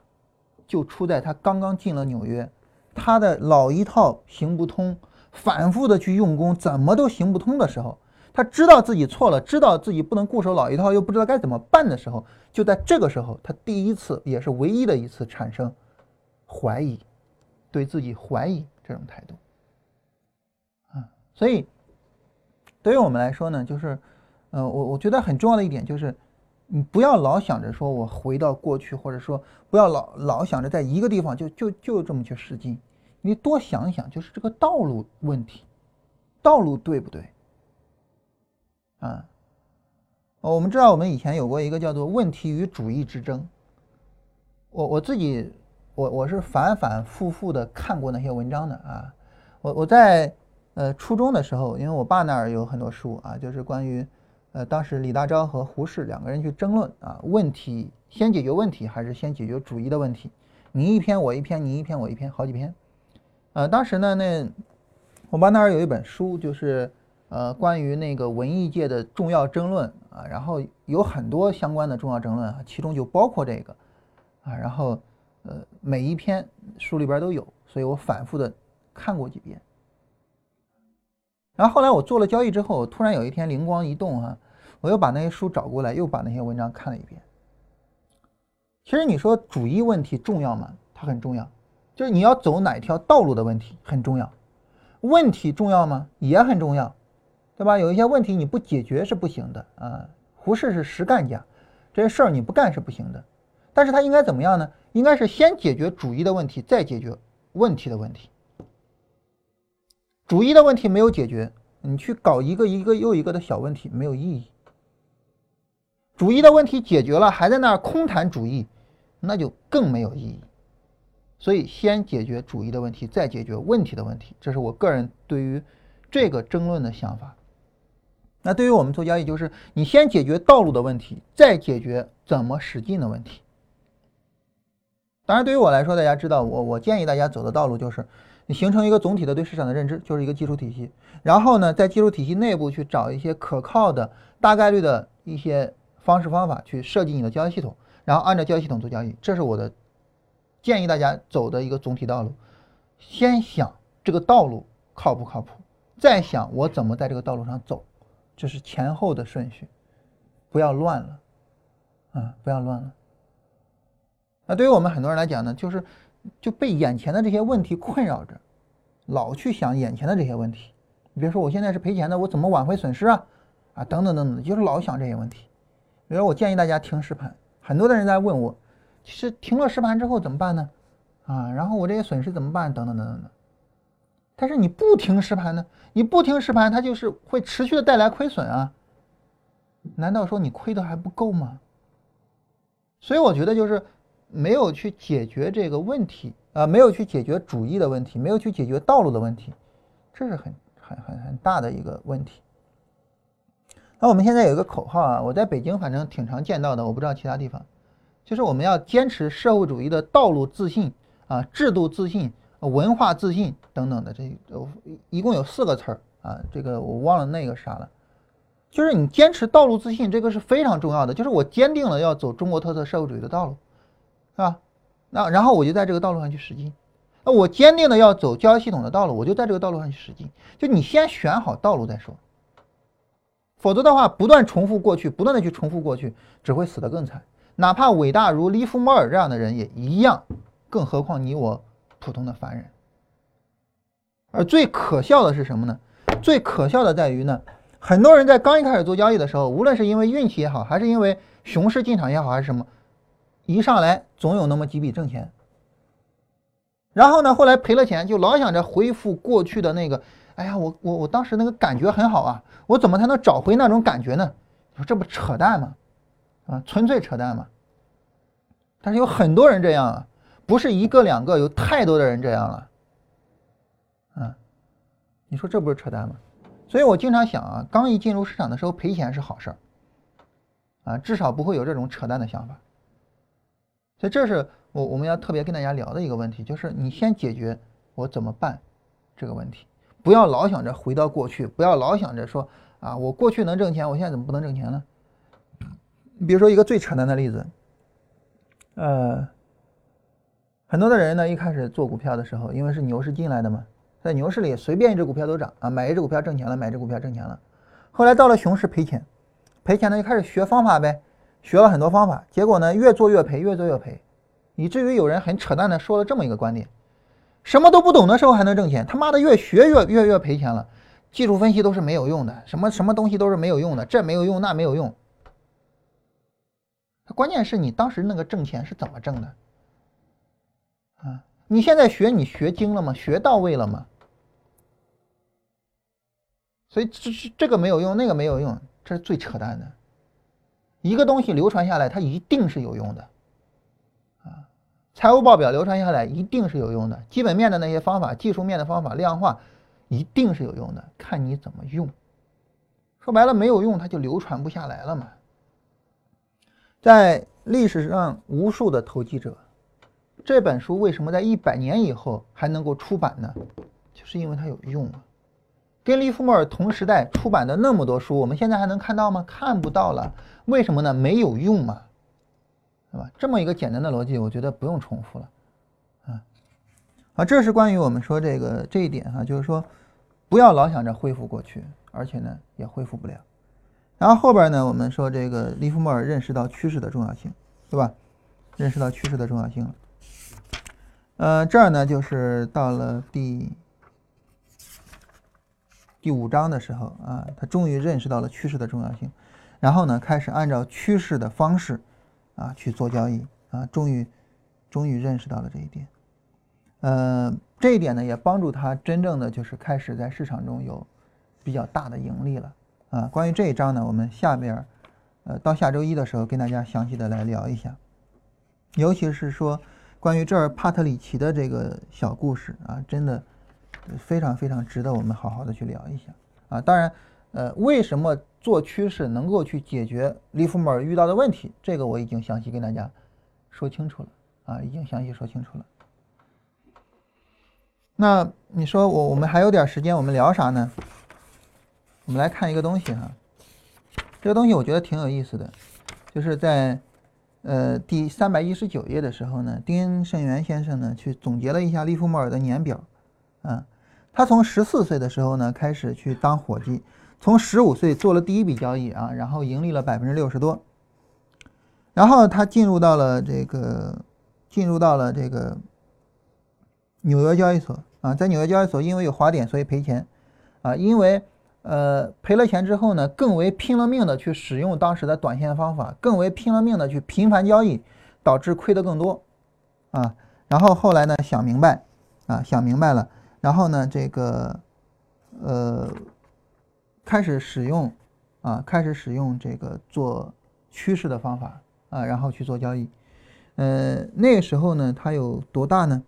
Speaker 2: 就出在他刚刚进了纽约，他的老一套行不通，反复的去用功，怎么都行不通的时候，他知道自己错了，知道自己不能固守老一套，又不知道该怎么办的时候，就在这个时候，他第一次也是唯一的一次产生怀疑，对自己怀疑这种态度，啊，所以。对于我们来说呢，就是，呃，我我觉得很重要的一点就是，你不要老想着说我回到过去，或者说不要老老想着在一个地方就就就这么去使劲，你多想想，就是这个道路问题，道路对不对？啊，我们知道我们以前有过一个叫做问题与主义之争，我我自己我我是反反复复的看过那些文章的啊，我我在。呃，初中的时候，因为我爸那儿有很多书啊，就是关于，呃，当时李大钊和胡适两个人去争论啊，问题先解决问题还是先解决主义的问题？你一篇我一篇，你一篇我一篇，好几篇。呃，当时呢，那我爸那儿有一本书，就是呃，关于那个文艺界的重要争论啊，然后有很多相关的重要争论啊，其中就包括这个啊，然后呃，每一篇书里边都有，所以我反复的看过几遍。然后后来我做了交易之后，突然有一天灵光一动哈，我又把那些书找过来，又把那些文章看了一遍。其实你说主义问题重要吗？它很重要，就是你要走哪条道路的问题很重要。问题重要吗？也很重要，对吧？有一些问题你不解决是不行的啊。胡适是实干家，这些事儿你不干是不行的。但是他应该怎么样呢？应该是先解决主义的问题，再解决问题的问题。主义的问题没有解决，你去搞一个一个又一个的小问题没有意义。主义的问题解决了，还在那儿空谈主义，那就更没有意义。所以，先解决主义的问题，再解决问题的问题，这是我个人对于这个争论的想法。那对于我们做交易，就是你先解决道路的问题，再解决怎么使劲的问题。当然，对于我来说，大家知道，我我建议大家走的道路就是，你形成一个总体的对市场的认知，就是一个技术体系。然后呢，在技术体系内部去找一些可靠的、大概率的一些方式方法去设计你的交易系统，然后按照交易系统做交易。这是我的建议大家走的一个总体道路。先想这个道路靠不靠谱，再想我怎么在这个道路上走。这是前后的顺序，不要乱了，啊，不要乱了。那对于我们很多人来讲呢，就是就被眼前的这些问题困扰着，老去想眼前的这些问题。你比如说，我现在是赔钱的，我怎么挽回损失啊？啊，等等等等，就是老想这些问题。比如说我建议大家停实盘，很多的人在问我，其实停了实盘之后怎么办呢？啊，然后我这些损失怎么办？等等等等等。但是你不停实盘呢？你不停实盘，它就是会持续的带来亏损啊。难道说你亏的还不够吗？所以我觉得就是没有去解决这个问题啊，没有去解决主义的问题，没有去解决道路的问题，这是很很很很大的一个问题。那我们现在有一个口号啊，我在北京反正挺常见到的，我不知道其他地方，就是我们要坚持社会主义的道路自信啊，制度自信。文化自信等等的，这一共有四个词儿啊，这个我忘了那个啥了。就是你坚持道路自信，这个是非常重要的。就是我坚定了要走中国特色社会主义的道路，是吧？那然后我就在这个道路上去使劲。那我坚定的要走交易系统的道路，我就在这个道路上去使劲。就你先选好道路再说，否则的话，不断重复过去，不断的去重复过去，只会死得更惨。哪怕伟大如利弗莫尔这样的人也一样，更何况你我。普通的凡人，而最可笑的是什么呢？最可笑的在于呢，很多人在刚一开始做交易的时候，无论是因为运气也好，还是因为熊市进场也好，还是什么，一上来总有那么几笔挣钱，然后呢，后来赔了钱，就老想着恢复过去的那个，哎呀，我我我当时那个感觉很好啊，我怎么才能找回那种感觉呢？你说这不扯淡吗？啊，纯粹扯淡吗？但是有很多人这样啊。不是一个两个，有太多的人这样了，嗯，你说这不是扯淡吗？所以我经常想啊，刚一进入市场的时候赔钱是好事儿，啊，至少不会有这种扯淡的想法。所以这是我我们要特别跟大家聊的一个问题，就是你先解决我怎么办这个问题，不要老想着回到过去，不要老想着说啊，我过去能挣钱，我现在怎么不能挣钱呢？你比如说一个最扯淡的例子，呃。很多的人呢，一开始做股票的时候，因为是牛市进来的嘛，在牛市里随便一只股票都涨啊，买一只股票挣钱了，买一只股票挣钱了。后来到了熊市赔钱，赔钱呢就开始学方法呗，学了很多方法，结果呢越做越赔，越做越赔，以至于有人很扯淡的说了这么一个观点：什么都不懂的时候还能挣钱，他妈的越学越越越赔钱了，技术分析都是没有用的，什么什么东西都是没有用的，这没有用那没有用。关键是你当时那个挣钱是怎么挣的？啊，你现在学，你学精了吗？学到位了吗？所以这这这个没有用，那个没有用，这是最扯淡的。一个东西流传下来，它一定是有用的。啊，财务报表流传下来一定是有用的，基本面的那些方法、技术面的方法、量化一定是有用的，看你怎么用。说白了，没有用，它就流传不下来了嘛。在历史上，无数的投机者。这本书为什么在一百年以后还能够出版呢？就是因为它有用啊。跟利弗莫尔同时代出版的那么多书，我们现在还能看到吗？看不到了。为什么呢？没有用嘛，对吧？这么一个简单的逻辑，我觉得不用重复了。啊，好，这是关于我们说这个这一点哈，就是说不要老想着恢复过去，而且呢也恢复不了。然后后边呢，我们说这个利弗莫尔认识到趋势的重要性，对吧？认识到趋势的重要性了。呃，这儿呢就是到了第第五章的时候啊，他终于认识到了趋势的重要性，然后呢开始按照趋势的方式啊去做交易啊，终于终于认识到了这一点。呃，这一点呢也帮助他真正的就是开始在市场中有比较大的盈利了啊。关于这一章呢，我们下边呃，到下周一的时候跟大家详细的来聊一下，尤其是说关于这儿帕特里奇的这个小故事啊，真的非常非常值得我们好好的去聊一下啊。当然，呃，为什么做趋势能够去解决利弗莫尔遇到的问题，这个我已经详细跟大家说清楚了啊，已经详细说清楚了。那你说我我们还有点时间，我们聊啥呢？我们来看一个东西哈，这个东西我觉得挺有意思的，就是在呃第三百一十九页的时候呢，丁胜元先生呢去总结了一下利弗莫尔的年表，啊，他从十四岁的时候呢开始去当伙计，从十五岁做了第一笔交易啊，然后盈利了百分之六十多，然后他进入到了这个进入到了这个。纽约交易所。啊，在纽约交易所，因为有滑点，所以赔钱，啊，因为呃赔了钱之后呢，更为拼了命的去使用当时的短线方法，更为拼了命的去频繁交易，导致亏得更多，啊，然后后来呢想明白，啊想明白了，然后呢这个呃开始使用啊开始使用这个做趋势的方法啊，然后去做交易，呃那个时候呢他有多大呢？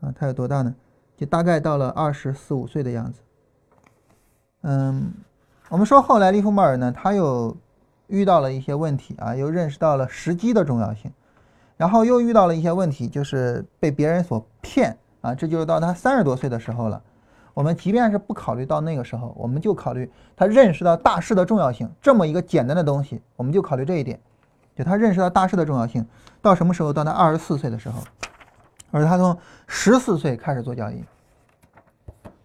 Speaker 2: 啊，他有多大呢？就大概到了二十四五岁的样子。嗯，我们说后来利弗莫尔呢，他又遇到了一些问题啊，又认识到了时机的重要性，然后又遇到了一些问题，就是被别人所骗啊。这就是到他三十多岁的时候了。我们即便是不考虑到那个时候，我们就考虑他认识到大势的重要性这么一个简单的东西，我们就考虑这一点，就他认识到大势的重要性到什么时候？到他二十四岁的时候。而他从十四岁开始做交易，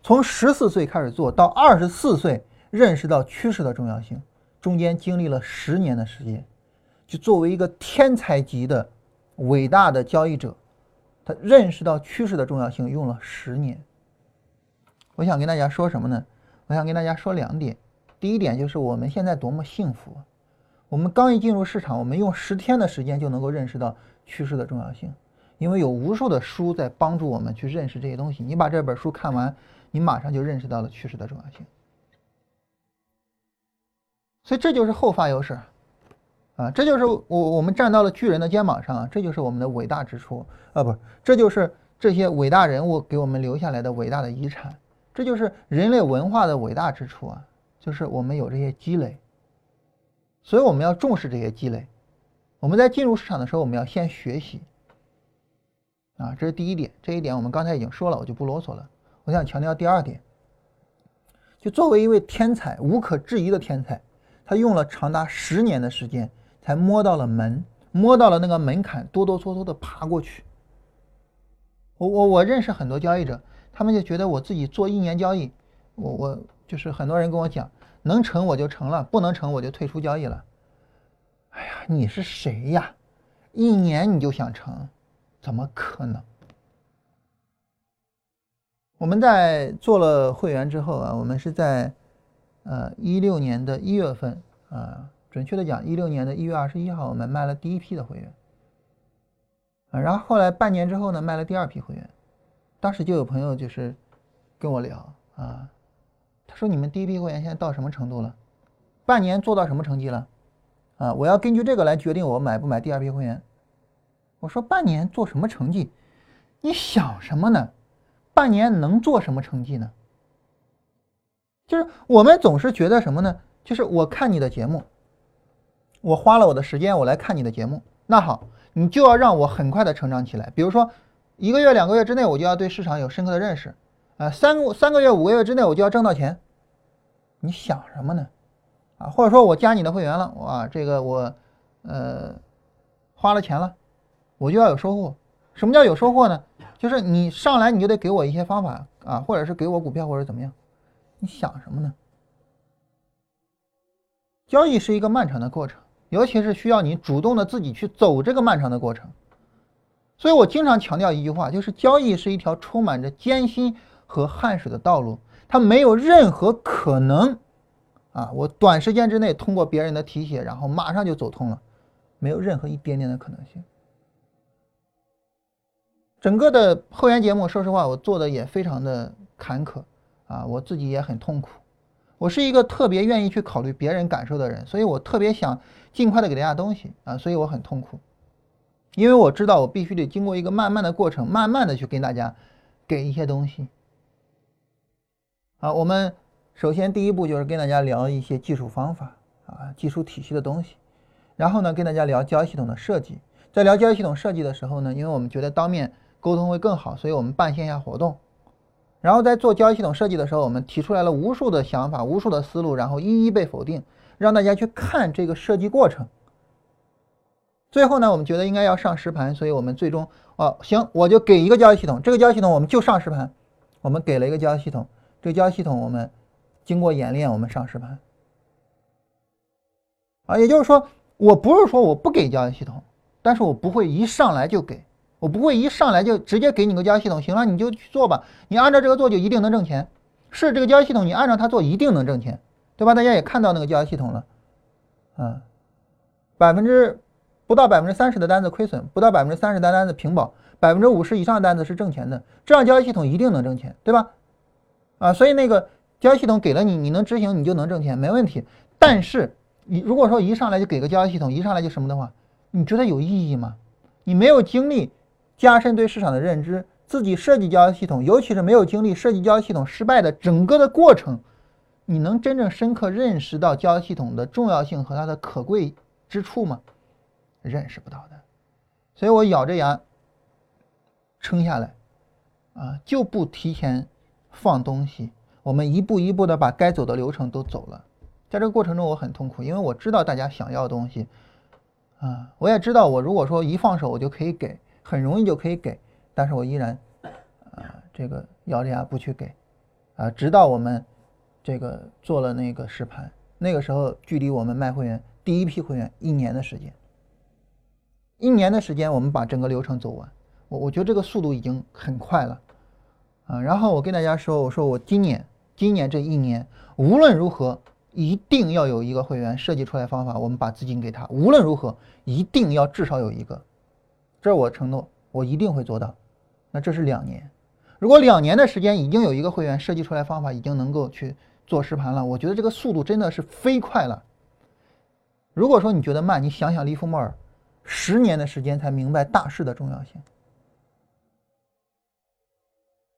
Speaker 2: 从十四岁开始做到二十四岁认识到趋势的重要性，中间经历了十年的时间。就作为一个天才级的伟大的交易者，他认识到趋势的重要性用了十年。我想跟大家说什么呢？我想跟大家说两点。第一点就是我们现在多么幸福，我们刚一进入市场，我们用十天的时间就能够认识到趋势的重要性。因为有无数的书在帮助我们去认识这些东西，你把这本书看完，你马上就认识到了趋势的重要性。所以这就是后发优势，啊，这就是我我们站到了巨人的肩膀上，这就是我们的伟大之处啊，不，这就是这些伟大人物给我们留下来的伟大的遗产，这就是人类文化的伟大之处啊，就是我们有这些积累，所以我们要重视这些积累。我们在进入市场的时候，我们要先学习。啊，这是第一点，这一点我们刚才已经说了，我就不啰嗦了。我想强调第二点，就作为一位天才，无可置疑的天才，他用了长达十年的时间才摸到了门，摸到了那个门槛，哆哆嗦嗦的爬过去。我我我认识很多交易者，他们就觉得我自己做一年交易，我我就是很多人跟我讲，能成我就成了，不能成我就退出交易了。哎呀，你是谁呀？一年你就想成？怎么可能？我们在做了会员之后啊，我们是在呃一六年的一月份啊，准确的讲，一六年的一月二十一号，我们卖了第一批的会员啊，然后后来半年之后呢，卖了第二批会员。当时就有朋友就是跟我聊啊，他说：“你们第一批会员现在到什么程度了？半年做到什么成绩了？啊，我要根据这个来决定我买不买第二批会员。”我说半年做什么成绩？你想什么呢？半年能做什么成绩呢？就是我们总是觉得什么呢？就是我看你的节目，我花了我的时间，我来看你的节目。那好，你就要让我很快的成长起来。比如说，一个月、两个月之内，我就要对市场有深刻的认识。啊，三个三个月、五个月之内，我就要挣到钱。你想什么呢？啊，或者说我加你的会员了，哇，这个我呃花了钱了。我就要有收获，什么叫有收获呢？就是你上来你就得给我一些方法啊，或者是给我股票或者怎么样？你想什么呢？交易是一个漫长的过程，尤其是需要你主动的自己去走这个漫长的过程。所以我经常强调一句话，就是交易是一条充满着艰辛和汗水的道路，它没有任何可能啊，我短时间之内通过别人的提携，然后马上就走通了，没有任何一点点的可能性。整个的会员节目，说实话，我做的也非常的坎坷啊，我自己也很痛苦。我是一个特别愿意去考虑别人感受的人，所以我特别想尽快的给大家东西啊，所以我很痛苦，因为我知道我必须得经过一个慢慢的过程，慢慢的去跟大家给一些东西。啊，我们首先第一步就是跟大家聊一些技术方法啊，技术体系的东西，然后呢跟大家聊交易系统的设计，在聊交易系统设计的时候呢，因为我们觉得当面沟通会更好，所以我们办线下活动。然后在做交易系统设计的时候，我们提出来了无数的想法、无数的思路，然后一一被否定，让大家去看这个设计过程。最后呢，我们觉得应该要上实盘，所以我们最终哦行，我就给一个交易系统，这个交易系统我们就上实盘。我们给了一个交易系统，这个交易系统我们经过演练，我们上实盘。啊，也就是说，我不是说我不给交易系统，但是我不会一上来就给。我不会一上来就直接给你个交易系统，行了你就去做吧，你按照这个做就一定能挣钱。是这个交易系统，你按照它做一定能挣钱，对吧？大家也看到那个交易系统了，嗯，百分之不到百分之三十的单子亏损，不到百分之三十的单子平保，百分之五十以上的单子是挣钱的，这样交易系统一定能挣钱，对吧？啊，所以那个交易系统给了你，你能执行你就能挣钱，没问题。但是你如果说一上来就给个交易系统，一上来就什么的话，你觉得有意义吗？你没有经历。加深对市场的认知，自己设计交易系统，尤其是没有经历设计交易系统失败的整个的过程，你能真正深刻认识到交易系统的重要性和它的可贵之处吗？认识不到的。所以我咬着牙撑下来，啊，就不提前放东西。我们一步一步的把该走的流程都走了。在这个过程中，我很痛苦，因为我知道大家想要东西，啊，我也知道我如果说一放手，我就可以给。很容易就可以给，但是我依然，啊，这个咬着牙不去给，啊，直到我们这个做了那个实盘，那个时候距离我们卖会员第一批会员一年的时间，一年的时间我们把整个流程走完，我我觉得这个速度已经很快了，啊，然后我跟大家说，我说我今年今年这一年无论如何一定要有一个会员设计出来方法，我们把资金给他，无论如何一定要至少有一个。这我承诺，我一定会做到。那这是两年，如果两年的时间已经有一个会员设计出来方法，已经能够去做实盘了，我觉得这个速度真的是飞快了。如果说你觉得慢，你想想利弗莫尔，十年的时间才明白大势的重要性。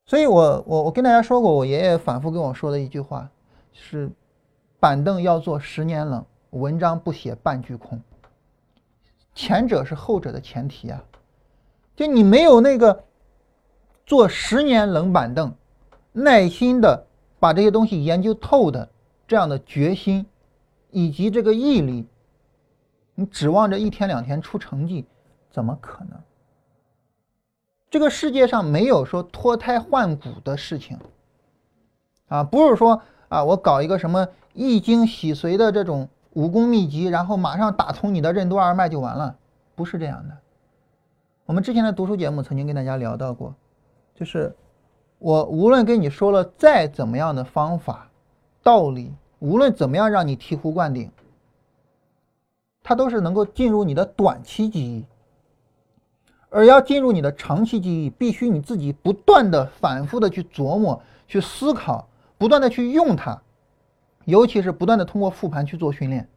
Speaker 2: 所以我我我跟大家说过，我爷爷反复跟我说的一句话是：板凳要做十年冷，文章不写半句空。前者是后者的前提啊，就你没有那个做十年冷板凳，耐心的把这些东西研究透的这样的决心，以及这个毅力，你指望着一天两天出成绩，怎么可能？这个世界上没有说脱胎换骨的事情啊，不是说啊，我搞一个什么易经洗髓的这种。武功秘籍，然后马上打通你的任督二脉就完了，不是这样的。我们之前的读书节目曾经跟大家聊到过，就是我无论跟你说了再怎么样的方法、道理，无论怎么样让你醍醐灌顶，它都是能够进入你的短期记忆，而要进入你的长期记忆，必须你自己不断的、反复的去琢磨、去思考，不断的去用它。尤其是不断的通过复盘去做训练，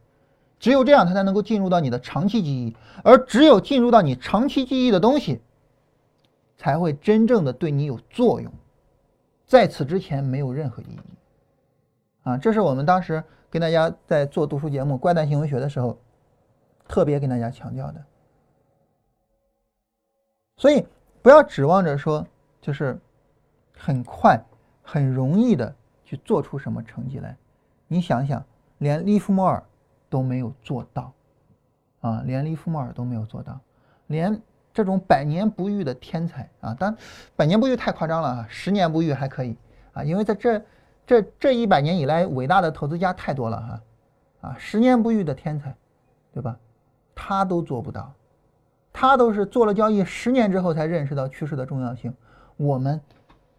Speaker 2: 只有这样，它才能够进入到你的长期记忆，而只有进入到你长期记忆的东西，才会真正的对你有作用，在此之前没有任何意义。啊，这是我们当时跟大家在做读书节目《怪诞行为学》的时候，特别跟大家强调的。所以不要指望着说，就是很快、很容易的去做出什么成绩来。你想想，连利弗莫尔都没有做到，啊，连利弗莫尔都没有做到，连这种百年不遇的天才啊，当百年不遇太夸张了啊，十年不遇还可以啊，因为在这这这一百年以来，伟大的投资家太多了哈，啊，十年不遇的天才，对吧？他都做不到，他都是做了交易十年之后才认识到趋势的重要性，我们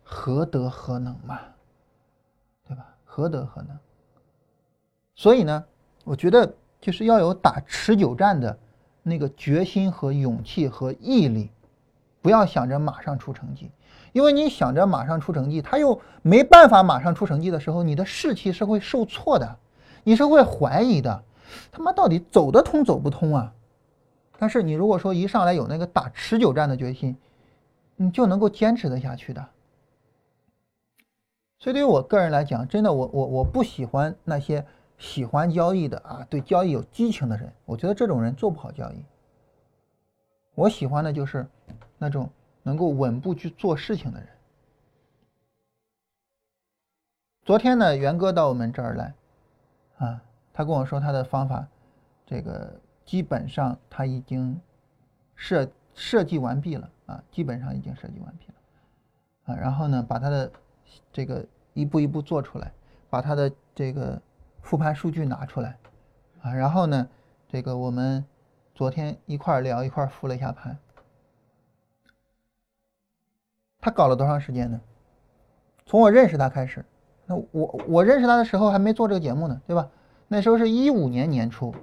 Speaker 2: 何德何能嘛，对吧？何德何能？所以呢，我觉得就是要有打持久战的那个决心和勇气和毅力，不要想着马上出成绩，因为你想着马上出成绩，他又没办法马上出成绩的时候，你的士气是会受挫的，你是会怀疑的，他妈到底走得通走不通啊？但是你如果说一上来有那个打持久战的决心，你就能够坚持得下去的。所以对于我个人来讲，真的我我我不喜欢那些喜欢交易的啊，对交易有激情的人，我觉得这种人做不好交易。我喜欢的就是那种能够稳步去做事情的人。昨天呢，元哥到我们这儿来，啊，他跟我说他的方法，这个基本上他已经设设计完毕了啊，基本上已经设计完毕了，啊，然后呢，把他的。这个一步一步做出来，把他的这个复盘数据拿出来，啊，然后呢，这个我们昨天一块聊，一块复了一下盘。他搞了多长时间呢？从我认识他开始，那我我认识他的时候还没做这个节目呢，对吧？那时候是一五年年初，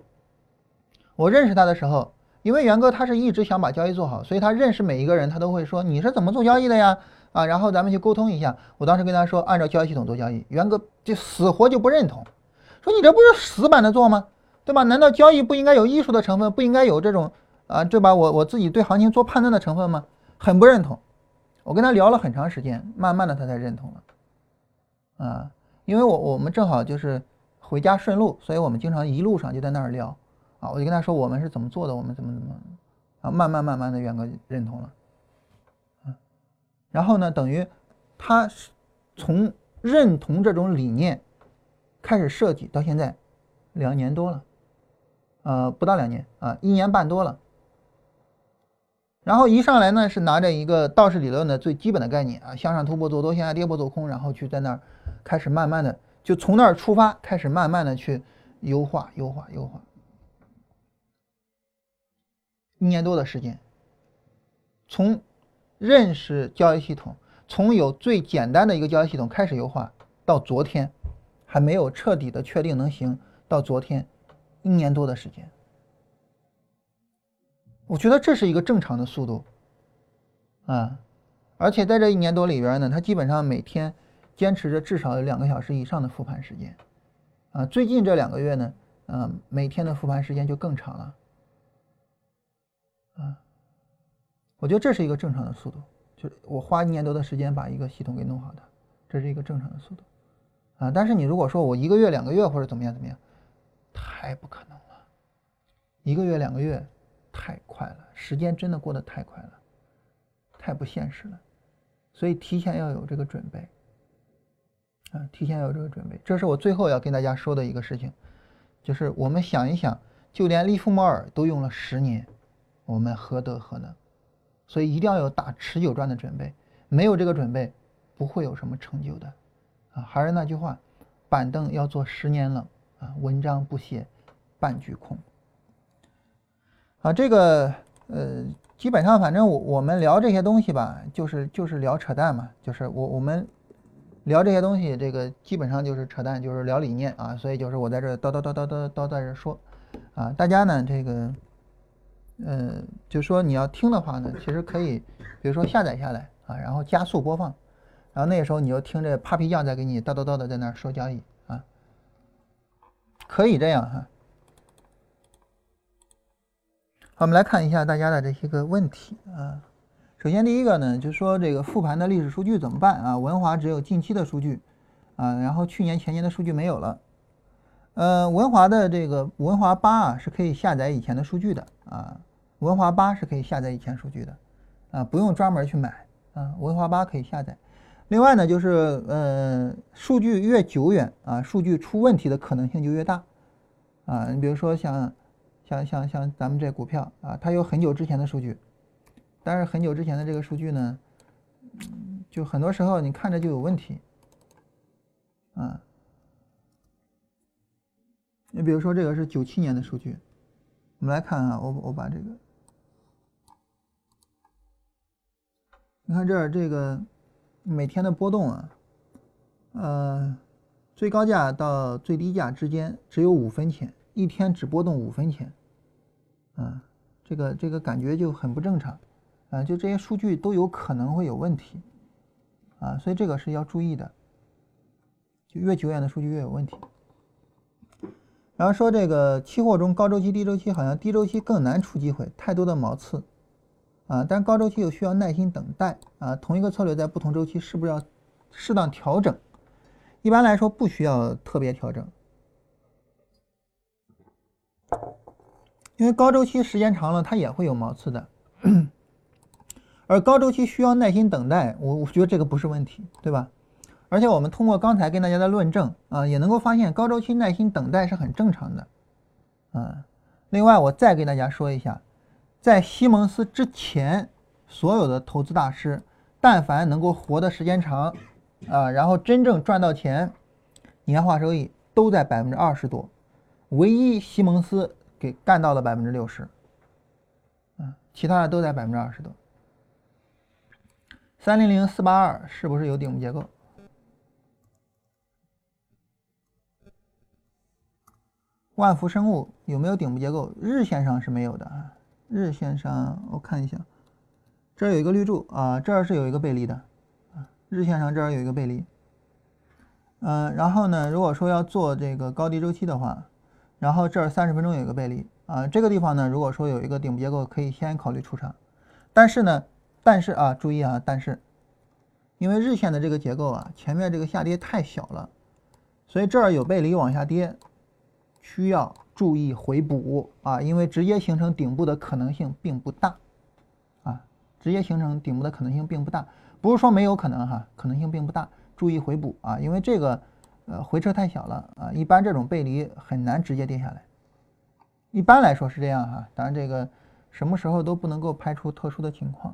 Speaker 2: 我认识他的时候，因为元哥他是一直想把交易做好，所以他认识每一个人，他都会说你是怎么做交易的呀？啊，然后咱们去沟通一下。我当时跟他说，按照交易系统做交易，元哥就死活就不认同，说你这不是死板的做吗？对吧？难道交易不应该有艺术的成分，不应该有这种啊，对吧？我我自己对行情做判断的成分吗？很不认同。我跟他聊了很长时间，慢慢的他才认同了。啊，因为我我们正好就是回家顺路，所以我们经常一路上就在那儿聊。啊，我就跟他说我们是怎么做的，我们怎么怎么，啊，慢慢慢慢的远哥认同了。然后呢，等于他从认同这种理念开始设计到现在两年多了，呃，不到两年啊，一年半多了。然后一上来呢，是拿着一个道氏理论的最基本的概念啊，向上突破做多，向下跌破做空，然后去在那儿开始慢慢的就从那儿出发，开始慢慢的去优化、优化、优化，一年多的时间，从。认识交易系统，从有最简单的一个交易系统开始优化，到昨天还没有彻底的确定能行，到昨天一年多的时间，我觉得这是一个正常的速度啊！而且在这一年多里边呢，他基本上每天坚持着至少有两个小时以上的复盘时间啊！最近这两个月呢，嗯，每天的复盘时间就更长了啊！我觉得这是一个正常的速度，就是我花一年多的时间把一个系统给弄好的，这是一个正常的速度，啊！但是你如果说我一个月、两个月或者怎么样怎么样，太不可能了，一个月、两个月太快了，时间真的过得太快了，太不现实了，所以提前要有这个准备，啊，提前有这个准备，这是我最后要跟大家说的一个事情，就是我们想一想，就连利弗莫尔都用了十年，我们何德何能？所以一定要有打持久战的准备，没有这个准备，不会有什么成就的，啊，还是那句话，板凳要做十年冷，啊，文章不写半句空。啊，这个呃，基本上反正我我们聊这些东西吧，就是就是聊扯淡嘛，就是我我们聊这些东西，这个基本上就是扯淡，就是聊理念啊，所以就是我在这叨叨叨叨叨叨在这说，啊，大家呢这个。嗯，就说你要听的话呢，其实可以，比如说下载下来啊，然后加速播放，然后那时候你就听着 Papi 酱在给你叨叨叨的在那说交易啊，可以这样哈。好，我们来看一下大家的这些个问题啊。首先第一个呢，就是说这个复盘的历史数据怎么办啊？文华只有近期的数据啊，然后去年前年的数据没有了。呃，文华的这个文华八啊是可以下载以前的数据的啊。文华八是可以下载以前数据的，啊，不用专门去买啊。文华八可以下载。另外呢，就是呃，数据越久远啊，数据出问题的可能性就越大啊。你比如说像像像像咱们这股票啊，它有很久之前的数据，但是很久之前的这个数据呢，就很多时候你看着就有问题啊。你比如说这个是九七年的数据，我们来看啊，我我把这个。你看这儿这个每天的波动啊，呃，最高价到最低价之间只有五分钱，一天只波动五分钱，啊，这个这个感觉就很不正常，啊，就这些数据都有可能会有问题，啊，所以这个是要注意的，就越久远的数据越有问题。然后说这个期货中高周期低周期好像低周期更难出机会，太多的毛刺啊，但高周期又需要耐心等待啊。同一个策略在不同周期是不是要适当调整？一般来说不需要特别调整，因为高周期时间长了它也会有毛刺的，而高周期需要耐心等待，我我觉得这个不是问题，对吧？而且我们通过刚才跟大家的论证啊，也能够发现高周期耐心等待是很正常的，嗯。另外，我再给大家说一下，在西蒙斯之前，所有的投资大师，但凡能够活的时间长，啊，然后真正赚到钱，年化收益都在百分之二十多，唯一西蒙斯给干到了百分之六十，嗯，其他的都在百分之二十多。三零零四八二是不是有顶部结构？万福生物有没有顶部结构？日线上是没有的啊。日线上我看一下，这儿有一个绿柱啊，这儿是有一个背离的啊。日线上这儿有一个背离。嗯，然后呢，如果说要做这个高低周期的话，然后这儿三十分钟有一个背离啊，这个地方呢，如果说有一个顶部结构，可以先考虑出场。但是呢，但是啊，注意啊，但是，因为日线的这个结构啊，前面这个下跌太小了，所以这儿有背离往下跌。需要注意回补啊，因为直接形成顶部的可能性并不大啊，直接形成顶部的可能性并不大，不是说没有可能哈，可能性并不大，注意回补啊，因为这个呃回撤太小了啊，一般这种背离很难直接跌下来，一般来说是这样哈，当然这个什么时候都不能够排除特殊的情况，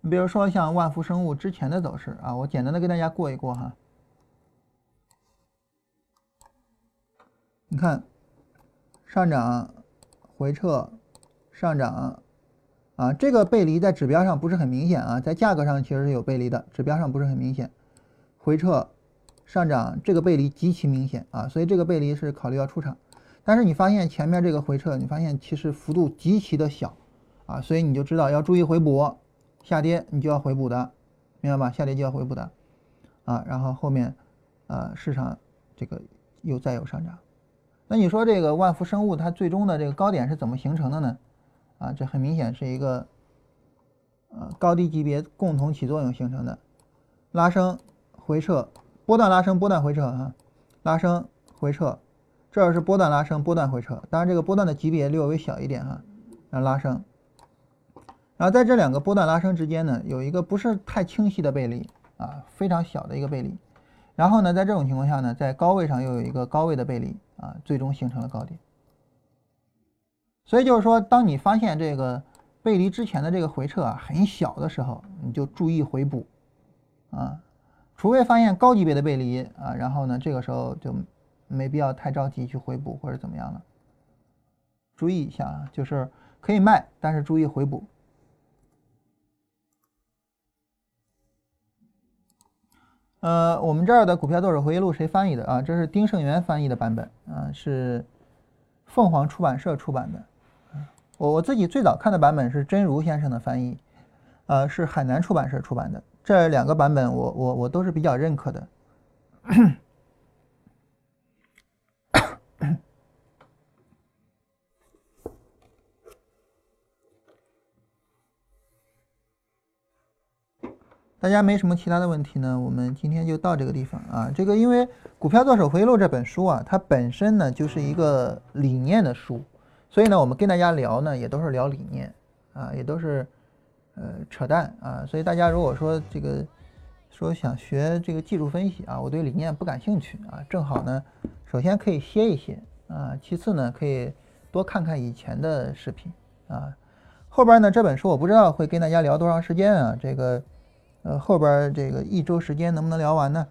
Speaker 2: 你比如说像万福生物之前的走势啊，我简单的跟大家过一过哈。你看，上涨、回撤、上涨，啊，这个背离在指标上不是很明显啊，在价格上其实是有背离的，指标上不是很明显。回撤、上涨，这个背离极其明显啊，所以这个背离是考虑要出场。但是你发现前面这个回撤，你发现其实幅度极其的小啊，所以你就知道要注意回补，下跌你就要回补的，明白吧？下跌就要回补的，啊，然后后面，呃，市场这个又再有上涨。那你说这个万福生物它最终的这个高点是怎么形成的呢？啊，这很明显是一个呃高低级别共同起作用形成的，拉升回撤，波段拉升波段回撤啊，拉升回撤，这是波段拉升波段回撤，当然这个波段的级别略微小一点哈，然后拉升，然后在这两个波段拉升之间呢，有一个不是太清晰的背离啊，非常小的一个背离，然后呢，在这种情况下呢，在高位上又有一个高位的背离。啊，最终形成了高点。所以就是说，当你发现这个背离之前的这个回撤啊很小的时候，你就注意回补啊，除非发现高级别的背离啊，然后呢，这个时候就没必要太着急去回补或者怎么样了。注意一下啊，就是可以卖，但是注意回补。呃，我们这儿的股票多手回忆录谁翻译的啊？这是丁胜元翻译的版本啊，是凤凰出版社出版的。我我自己最早看的版本是真如先生的翻译，呃，是海南出版社出版的。这两个版本我我我都是比较认可的。大家没什么其他的问题呢，我们今天就到这个地方啊。这个因为《股票作手回忆录》这本书啊，它本身呢就是一个理念的书，所以呢，我们跟大家聊呢也都是聊理念啊，也都是呃扯淡啊。所以大家如果说这个说想学这个技术分析啊，我对理念不感兴趣啊，正好呢，首先可以歇一歇啊，其次呢可以多看看以前的视频啊。后边呢这本书我不知道会跟大家聊多长时间啊，这个。呃，后边这个一周时间能不能聊完呢？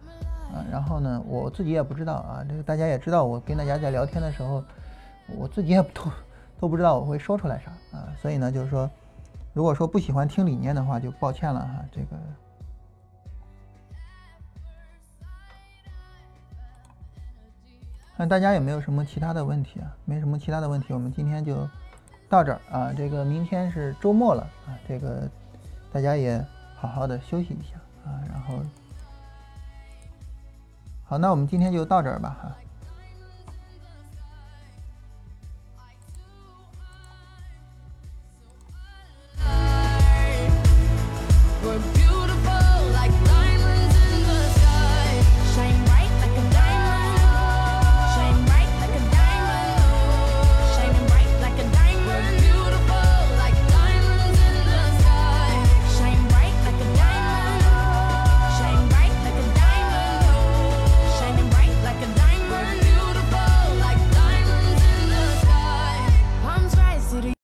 Speaker 2: 啊，然后呢，我自己也不知道啊。这个大家也知道，我跟大家在聊天的时候，我自己也 [laughs] 都都不知道我会说出来啥啊。所以呢，就是说，如果说不喜欢听理念的话，就抱歉了哈。这个，看大家有没有什么其他的问题啊？没什么其他的问题，我们今天就到这儿啊。这个明天是周末了啊，这个大家也。好好的休息一下啊。然后好，那我们今天就到这儿吧哈。